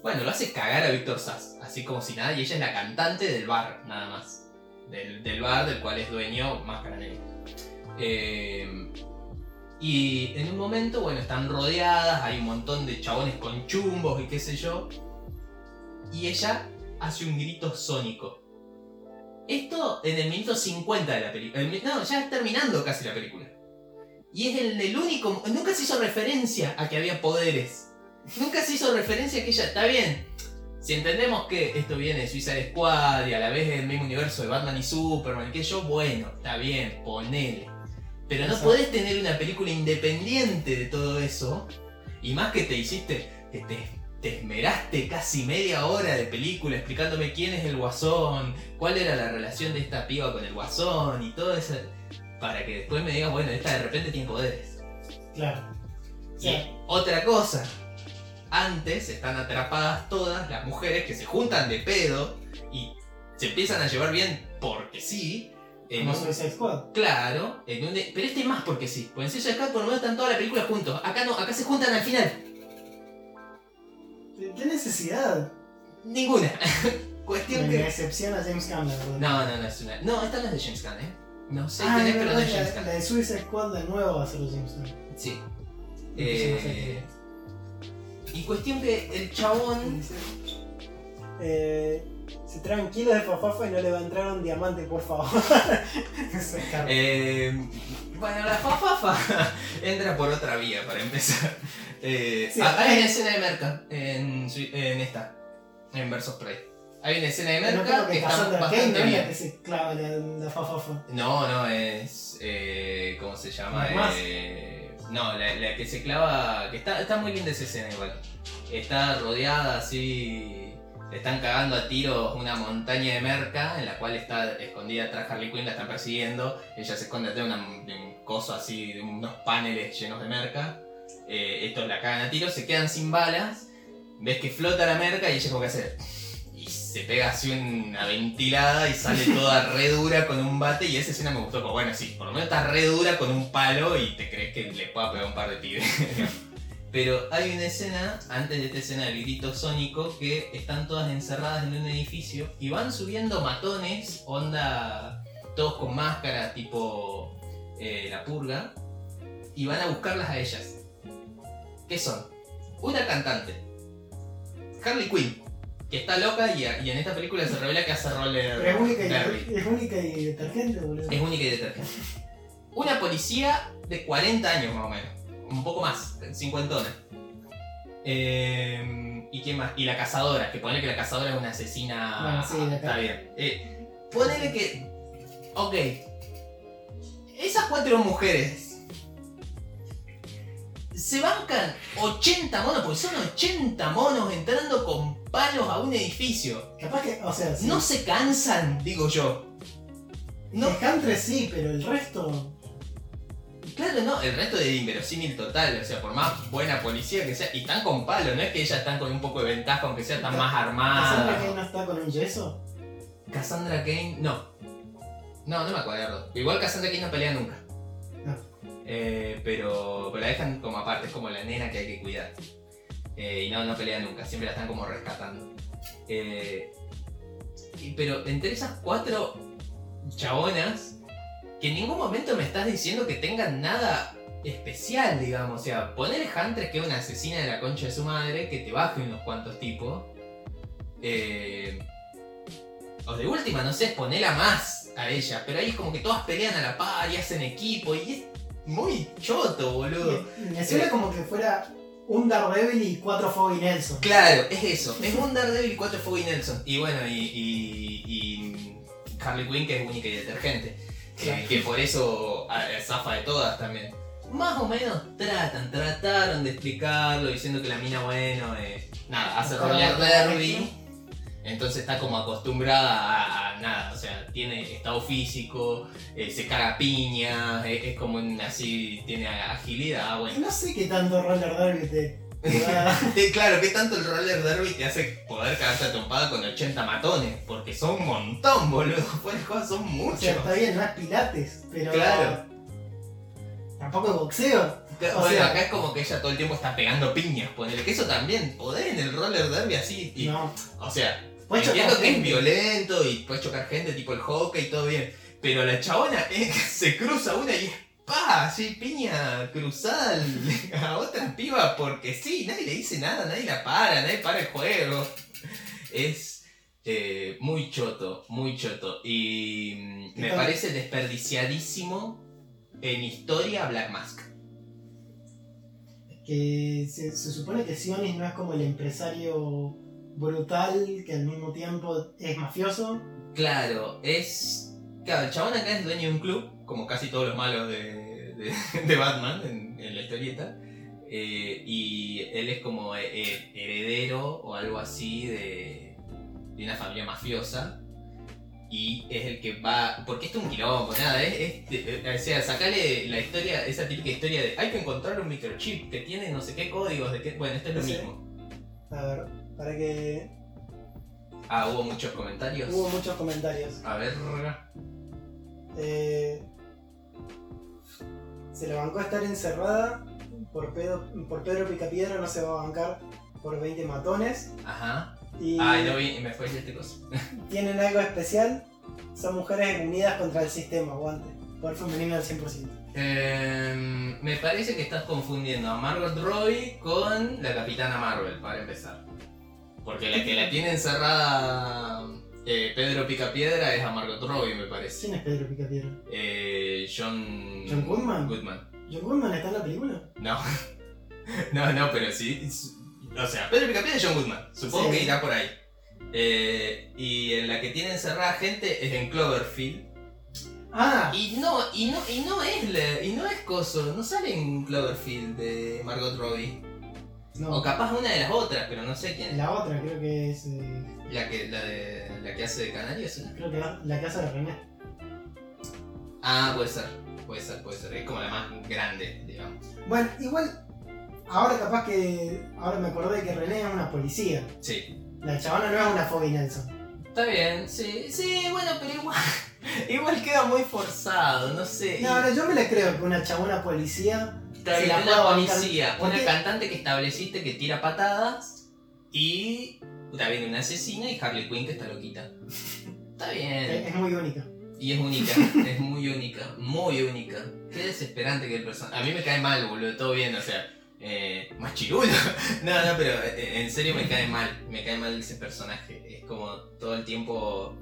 B: bueno, lo hace cagar a Víctor Sass, así como si nada, y ella es la cantante del bar, nada más. Del, del bar del cual es dueño Máscara Negra. Eh, y en un momento, bueno, están rodeadas, hay un montón de chabones con chumbos y qué sé yo. Y ella hace un grito sónico. Esto en el minuto 50 de la película. No, ya terminando casi la película. Y es el único. Nunca se hizo referencia a que había poderes. Nunca se hizo referencia a que ella. Está bien. Si entendemos que esto viene de Suicide Squad y a la vez es el mismo universo de Batman y Superman, que yo, bueno, está bien, ponele. Pero no
A: Exacto.
B: podés tener una película independiente de todo eso. Y más que te hiciste, que te, te esmeraste casi media hora de película explicándome quién es el guasón, cuál era la relación de esta piba con el guasón y todo eso. Para que después me digas, bueno, esta de repente tiene poderes.
A: Claro.
B: Y otra cosa, antes están atrapadas todas las mujeres que se juntan de pedo y se empiezan a llevar bien porque sí. En
A: como
B: un-
A: Suicide Squad.
B: Claro, en un- pero este más porque sí. Porque en Suicide Squad por lo menos están toda la película juntos. Acá no, acá se juntan al final.
A: ¿Qué necesidad?
B: Ninguna. *laughs* Cuestión que.
A: excepción a James Cameron. ¿verdad?
B: No, no, no es una. No, esta no es de James Gunn, ¿eh? No sé
A: Ah,
B: quién
A: es
B: es, pero no
A: verdad,
B: es James
A: la,
B: Gunn.
A: la de Suicide Squad de nuevo va a ser de James Gunn.
B: Sí. Eh, y cuestión que el chabón.
A: Eh, se traen kilos de fafafa y no le va a entrar un diamante, por favor. *laughs*
B: Eh, bueno, la fafafa *laughs* entra por otra vía para empezar. Eh,
A: Sí,
B: ah, hay una escena de merca en, esta, en Versus Prey. Hay una escena de merca que
A: que
B: está bastante
A: no
B: bien.
A: que se clava la, la fafafa.
B: No, no, es. Eh, ¿Cómo se llama?
A: ¿No es más?
B: Eh, no, la, que se clava. que está, está muy linda esa escena igual. Está rodeada así. Le están cagando a tiros una montaña de merca en la cual está escondida atrás Harley Quinn, la están persiguiendo. Ella se esconde atrás de, de un coso así, de unos paneles llenos de merca. Eh, estos la cagan a tiros, se quedan sin balas. Ves que flota la merca y ella como que hace. Se pega así una ventilada y sale toda re dura con un bate. Y esa escena me gustó, como bueno, sí, por lo menos está re dura con un palo y te crees que le pueda pegar un par de pibes. *laughs* Pero hay una escena, antes de esta escena del grito sónico, que están todas encerradas en un edificio y van subiendo matones, onda, todos con máscara, tipo eh, la purga, y van a buscarlas a ellas. ¿Qué son? Una cantante, Harley Quinn, que está loca y, y en esta película se revela que hace roller
A: Pero es única, y, es única y detergente, boludo.
B: Es única y detergente. Una policía de 40 años más o menos. Un poco más, cincuentona. Eh, ¿Y quién más? Y la cazadora, que pone que la cazadora es una asesina.
A: Bueno, sí, la
B: Está bien. Eh, ponele que. Ok. Esas cuatro mujeres. Se bancan 80 monos, porque son 80 monos entrando con palos a un edificio.
A: Capaz que, o sea, sí.
B: No se cansan, digo yo. No,
A: El Huntress sí, pero el resto.
B: claro, no, el resto de inverosímil total, o sea, por más buena policía que sea, y están con palo, no es que ellas están con un poco de ventaja, aunque sea tan más
A: ¿Sandra
B: armadas.
A: Kane no está con un yeso?
B: Cassandra Kane, no. No, no me acuerdo. Igual Cassandra Kane no pelea nunca. Eh, pero, la dejan como aparte, es como la nena que hay que cuidar. Eh, y no, no pelea nunca, siempre la están como rescatando. Eh, pero entre esas cuatro chabonas, que en ningún momento me estás diciendo que tengan nada especial, digamos. O sea, poner Huntress que es una asesina de la concha de su madre, que te baje unos cuantos tipos. O de última, no sé, ponela más a ella. Pero ahí es como que todas pelean a la par y hacen equipo y muy choto, boludo.
A: Me, me suena
B: Eh.
A: como que fuera un Daredevil y cuatro Foggy Nelson.
B: Claro, es eso. Es un Daredevil y cuatro Foggy Nelson. Y bueno, y, y, y Harley Quinn que es única y detergente. que- por eso zafa de todas también. Más o menos tratan, trataron de explicarlo diciendo que la mina, bueno, eh, nada, hace
A: otro
B: derby. Entonces está como acostumbrada a, a nada, o sea, tiene estado físico, eh, se caga piña, eh, es como un así, tiene agilidad, bueno.
A: No sé qué tanto roller derby te, *laughs*
B: claro, ¿qué tanto el roller derby te hace poder cagarte a trompada con 80 matones? Porque son un montón, boludo. *laughs* Fuera de son
A: O
B: muchos.
A: sea, está bien, no es pilates, pero.
B: Claro.
A: Tampoco es boxeo. O
B: bueno,
A: sea-
B: acá es como que ella todo el tiempo está pegando piñas, ponele. Que eso también, poder en el roller derby así. Y,
A: No.
B: O sea,
A: Puedes
B: entiendo que es violento y puedes chocar gente tipo el hockey y todo bien. Pero la chabona se cruza una y es pa, así piña cruzada *laughs* a otra piba porque sí, nadie le dice nada, nadie la para, nadie para el juego. Es eh, muy choto, muy choto. Y mm, me
A: tal?
B: parece desperdiciadísimo en historia Black Mask.
A: Que se, se supone que Sionis no es como el empresario brutal que al mismo tiempo es mafioso.
B: Claro, es. Claro, el chabón acá es dueño de un club, como casi todos los malos de, de, *laughs* de Batman en, en la historieta. eh, y él es como eh, heredero o algo así de, de una familia mafiosa. Y es el que va. Porque esto es un quilombo, nada, es. es- eh, o sea, sacale la historia, esa típica historia de hay que encontrar un microchip que tiene no sé qué códigos, de qué. Bueno, esto es lo
A: Sí.
B: mismo.
A: A ver, para que.
B: Ah, hubo muchos comentarios.
A: Hubo muchos comentarios.
B: A ver.
A: Eh, se la bancó a estar encerrada. Por, Pedro, por Pedro Picapiedra no se va a bancar por 20 matones.
B: Ajá.
A: Y
B: Ay, no vi, me fue este cosa. *laughs*
A: tienen algo especial. Son mujeres unidas contra el sistema, aguante. Poder femenino al 100%.
B: Em, me parece que estás confundiendo a Margot Robbie con la Capitana Marvel, para empezar. Porque la que la tiene encerrada eh, Pedro Picapiedra es a Margot Robbie, me parece.
A: ¿Quién es Pedro Picapiedra?
B: Eh, John...
A: ¿John Goodman?
B: Goodman.
A: ¿John Goodman está en la película?
B: No. *laughs* no, no, pero sí. O sea, Pedro Picapiedra es John Goodman. Supongo
A: Sí.
B: que irá por ahí. Eh, y en la que tiene encerrada gente es en Cloverfield.
A: Ah,
B: Y no, y no, y no es y no es coso, no sale en Cloverfield de Margot Robbie. O capaz una de las otras, pero no sé quién es.
A: La otra creo que es. eh,
B: La que, la de. la que hace de Canarias. ¿no?
A: creo que la, la casa de René.
B: Ah, puede ser, puede ser, puede ser. Es como la más grande, digamos.
A: Bueno, igual. Ahora capaz que. Ahora me acordé que René es una policía.
B: Sí.
A: La chavana no es una Foggy Nelson.
B: Está bien, sí, sí, bueno, pero igual. *laughs* Igual queda muy forzado, no sé.
A: No, ahora yo me la creo que una chabona policía.
B: Está
A: la puedo bancar.
B: policía,
A: ¿Por
B: una
A: qué?
B: cantante que estableciste que tira patadas y puta, viene una asesina y Harley Quinn que está loquita. Está
A: Es,
B: bien.
A: es muy única.
B: Y es única, *laughs* es muy única, muy única. Qué desesperante que el personaje. A mí me cae mal, boludo, todo bien, o sea, eh, más chirulo. *laughs* no, no, pero eh, en serio me cae mal, me cae mal ese personaje. Es como todo el tiempo.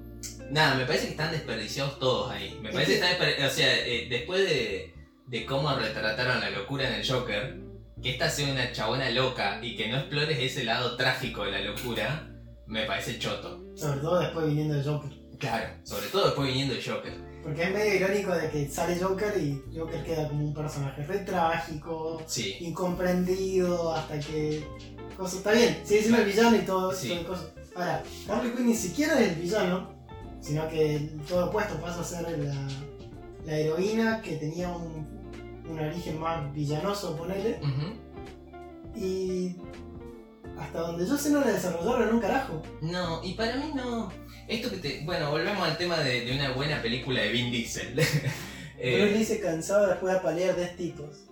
B: Nada, me parece que están desperdiciados todos ahí. Me parece que están O sea, eh, después de, de cómo retrataron la locura en el Joker, que esta sea una chabona loca y que no explores ese lado trágico de la locura, me parece choto.
A: Sobre todo después viniendo de Joker.
B: Claro, sobre todo después viniendo el Joker.
A: Porque es medio irónico de que sale Joker y Joker queda como un personaje re trágico,
B: Sí,
A: incomprendido, hasta que. Cosa, está bien, sigue siendo el villano y todo
B: Sí.
A: todo el. Ahora, Harley Quinn ni siquiera es el villano, sino que todo opuesto pasa a ser la, la heroína que tenía un, un origen más villanoso, ponele. Y hasta donde yo sé no la desarrollaron en un carajo.
B: No, y para mí no. Esto que te. Bueno, volvemos al tema de, de una buena película de Vin Diesel. *laughs* Eh,
A: Bruce Lee se cansaba después de pelear de tipos.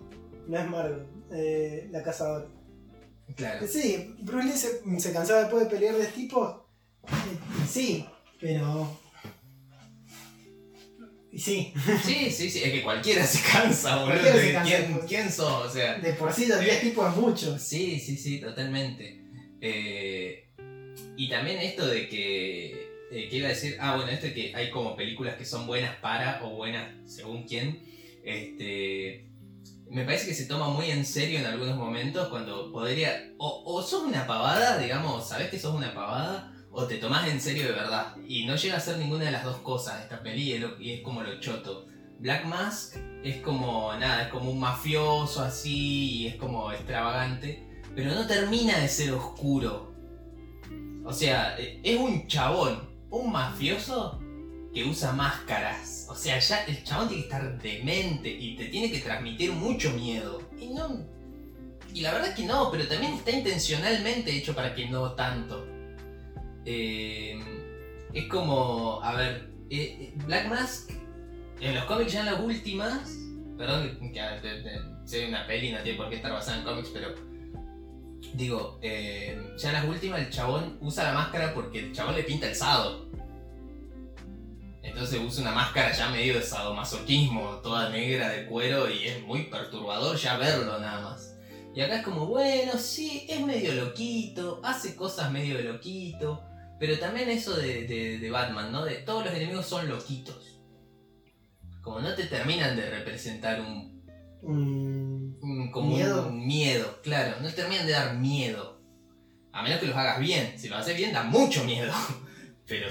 A: No es Marvel, eh, la cazadora.
B: claro.
A: Sí, Bruce Lee se, se cansaba después de pelear de tipos. Eh, Sí, pero. Sí,
B: Sí, sí, sí, es que cualquiera se cansa, boludo.
A: Cualquiera se cansa,
B: ¿Quién. ¿Quién sos? O sea.
A: de por sí los 10 tipos es mucho.
B: Sí, sí, sí, totalmente. Eh, y también esto de que. eh, ¿Qué iba a decir? Ah, bueno, esto de que hay como películas que son buenas para o buenas según quién. Este. Me parece que se toma muy en serio en algunos momentos cuando podría. O, o sos una pavada, digamos, sabes que sos una pavada, o te tomás en serio de verdad. Y no llega a ser ninguna de las dos cosas esta peli y es, como lo choto. Black Mask es como nada, es como un mafioso así y es como extravagante, pero no termina de ser oscuro. O sea, eh, es un chabón, un mafioso que usa máscaras. O sea, ya el chabón tiene que estar demente y te tiene que transmitir mucho miedo. Y no. Y la verdad es que no, pero también está intencionalmente hecho para que no tanto. Eh, es como. A ver. eh, eh, Black Mask. En los cómics ya en las últimas. Perdón que, sea una peli, no tiene por qué estar basada en cómics, pero. Digo, ya en las últimas el chabón usa la máscara porque el chabón le pinta el sado. Entonces usa una máscara ya medio de sadomasoquismo, toda negra de cuero y es muy perturbador ya verlo nada más. Y acá es como, bueno, sí, es medio loquito, hace cosas medio de loquito, pero también eso de, de- de Batman, ¿no? De todos los enemigos son loquitos. Como no te terminan de representar un,
A: Mm,
B: un- como
A: Miedo.
B: un miedo, claro, no te terminan de dar miedo. A menos que los hagas bien, si lo haces bien da mucho miedo. *laughs* Pero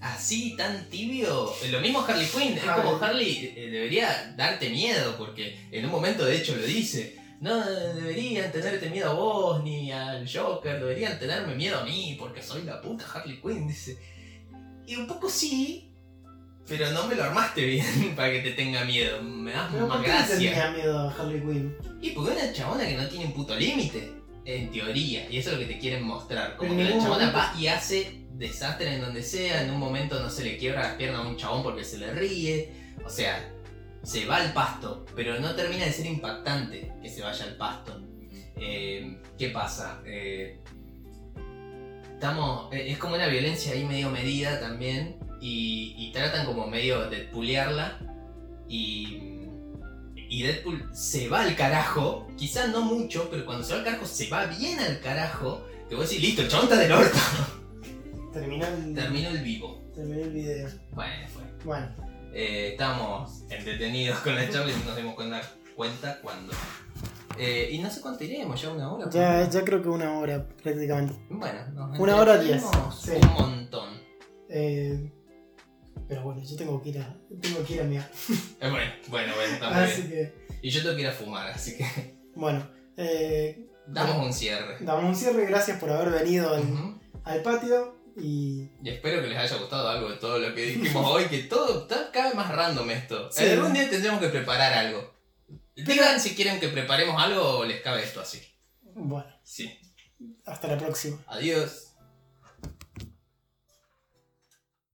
B: así tan tibio, lo mismo Harley Quinn, es como Harley eh, debería darte miedo, porque en un momento de hecho lo dice. No deberían tenerte miedo a vos ni al Joker, deberían tenerme miedo a mí porque soy la puta Harley Quinn, dice. Y un poco sí, pero no me lo armaste bien *laughs* para que te tenga miedo. Me das
A: pero
B: más
A: ¿por qué le miedo a Harley Quinn?
B: Y porque es una chabona que no tiene un puto límite, en teoría, y eso es lo que te quieren mostrar. Como
A: Pero
B: que la chabona
A: momento-
B: va y hace desastre en donde sea, en un momento no se le quiebra las piernas a un chabón porque se le ríe, o sea, se va al pasto, pero no termina de ser impactante que se vaya al pasto. Eh, ¿Qué pasa? Eh, estamos, eh, es como una violencia ahí medio medida también, y, y tratan como medio de pulearla, y y Deadpool se va al carajo, quizás no mucho, pero cuando se va al carajo se va bien al carajo, que vos decís, listo, está del orto.
A: Terminó el,
B: Terminó el vivo.
A: terminó el video.
B: Bueno, fue.
A: Bueno,
B: Eh, estábamos entretenidos con la charla y nos dimos cuenta, cuenta cuando. Eh, y no sé cuánto iremos, ya una hora.
A: ya, ya creo que una hora prácticamente.
B: Bueno, nos
A: Una hora diez, sí.
B: Un montón.
A: Eh, pero bueno, yo tengo que ir a, tengo que ir a mirar. *laughs*
B: Eh, bueno, bueno, bueno, está muy
A: Así
B: bien.
A: que,
B: Y yo tengo que ir a fumar, así que
A: bueno, eh,
B: damos un cierre.
A: damos un cierre. Gracias por haber venido al patio. Y
B: Y espero que les haya gustado algo de todo lo que dijimos hoy, que todo está cada vez más random esto.
A: Sí.
B: Algún día tendremos que preparar algo. Digan si quieren que preparemos algo o les cabe esto así.
A: bueno,
B: Sí.
A: hasta la próxima.
B: Adiós.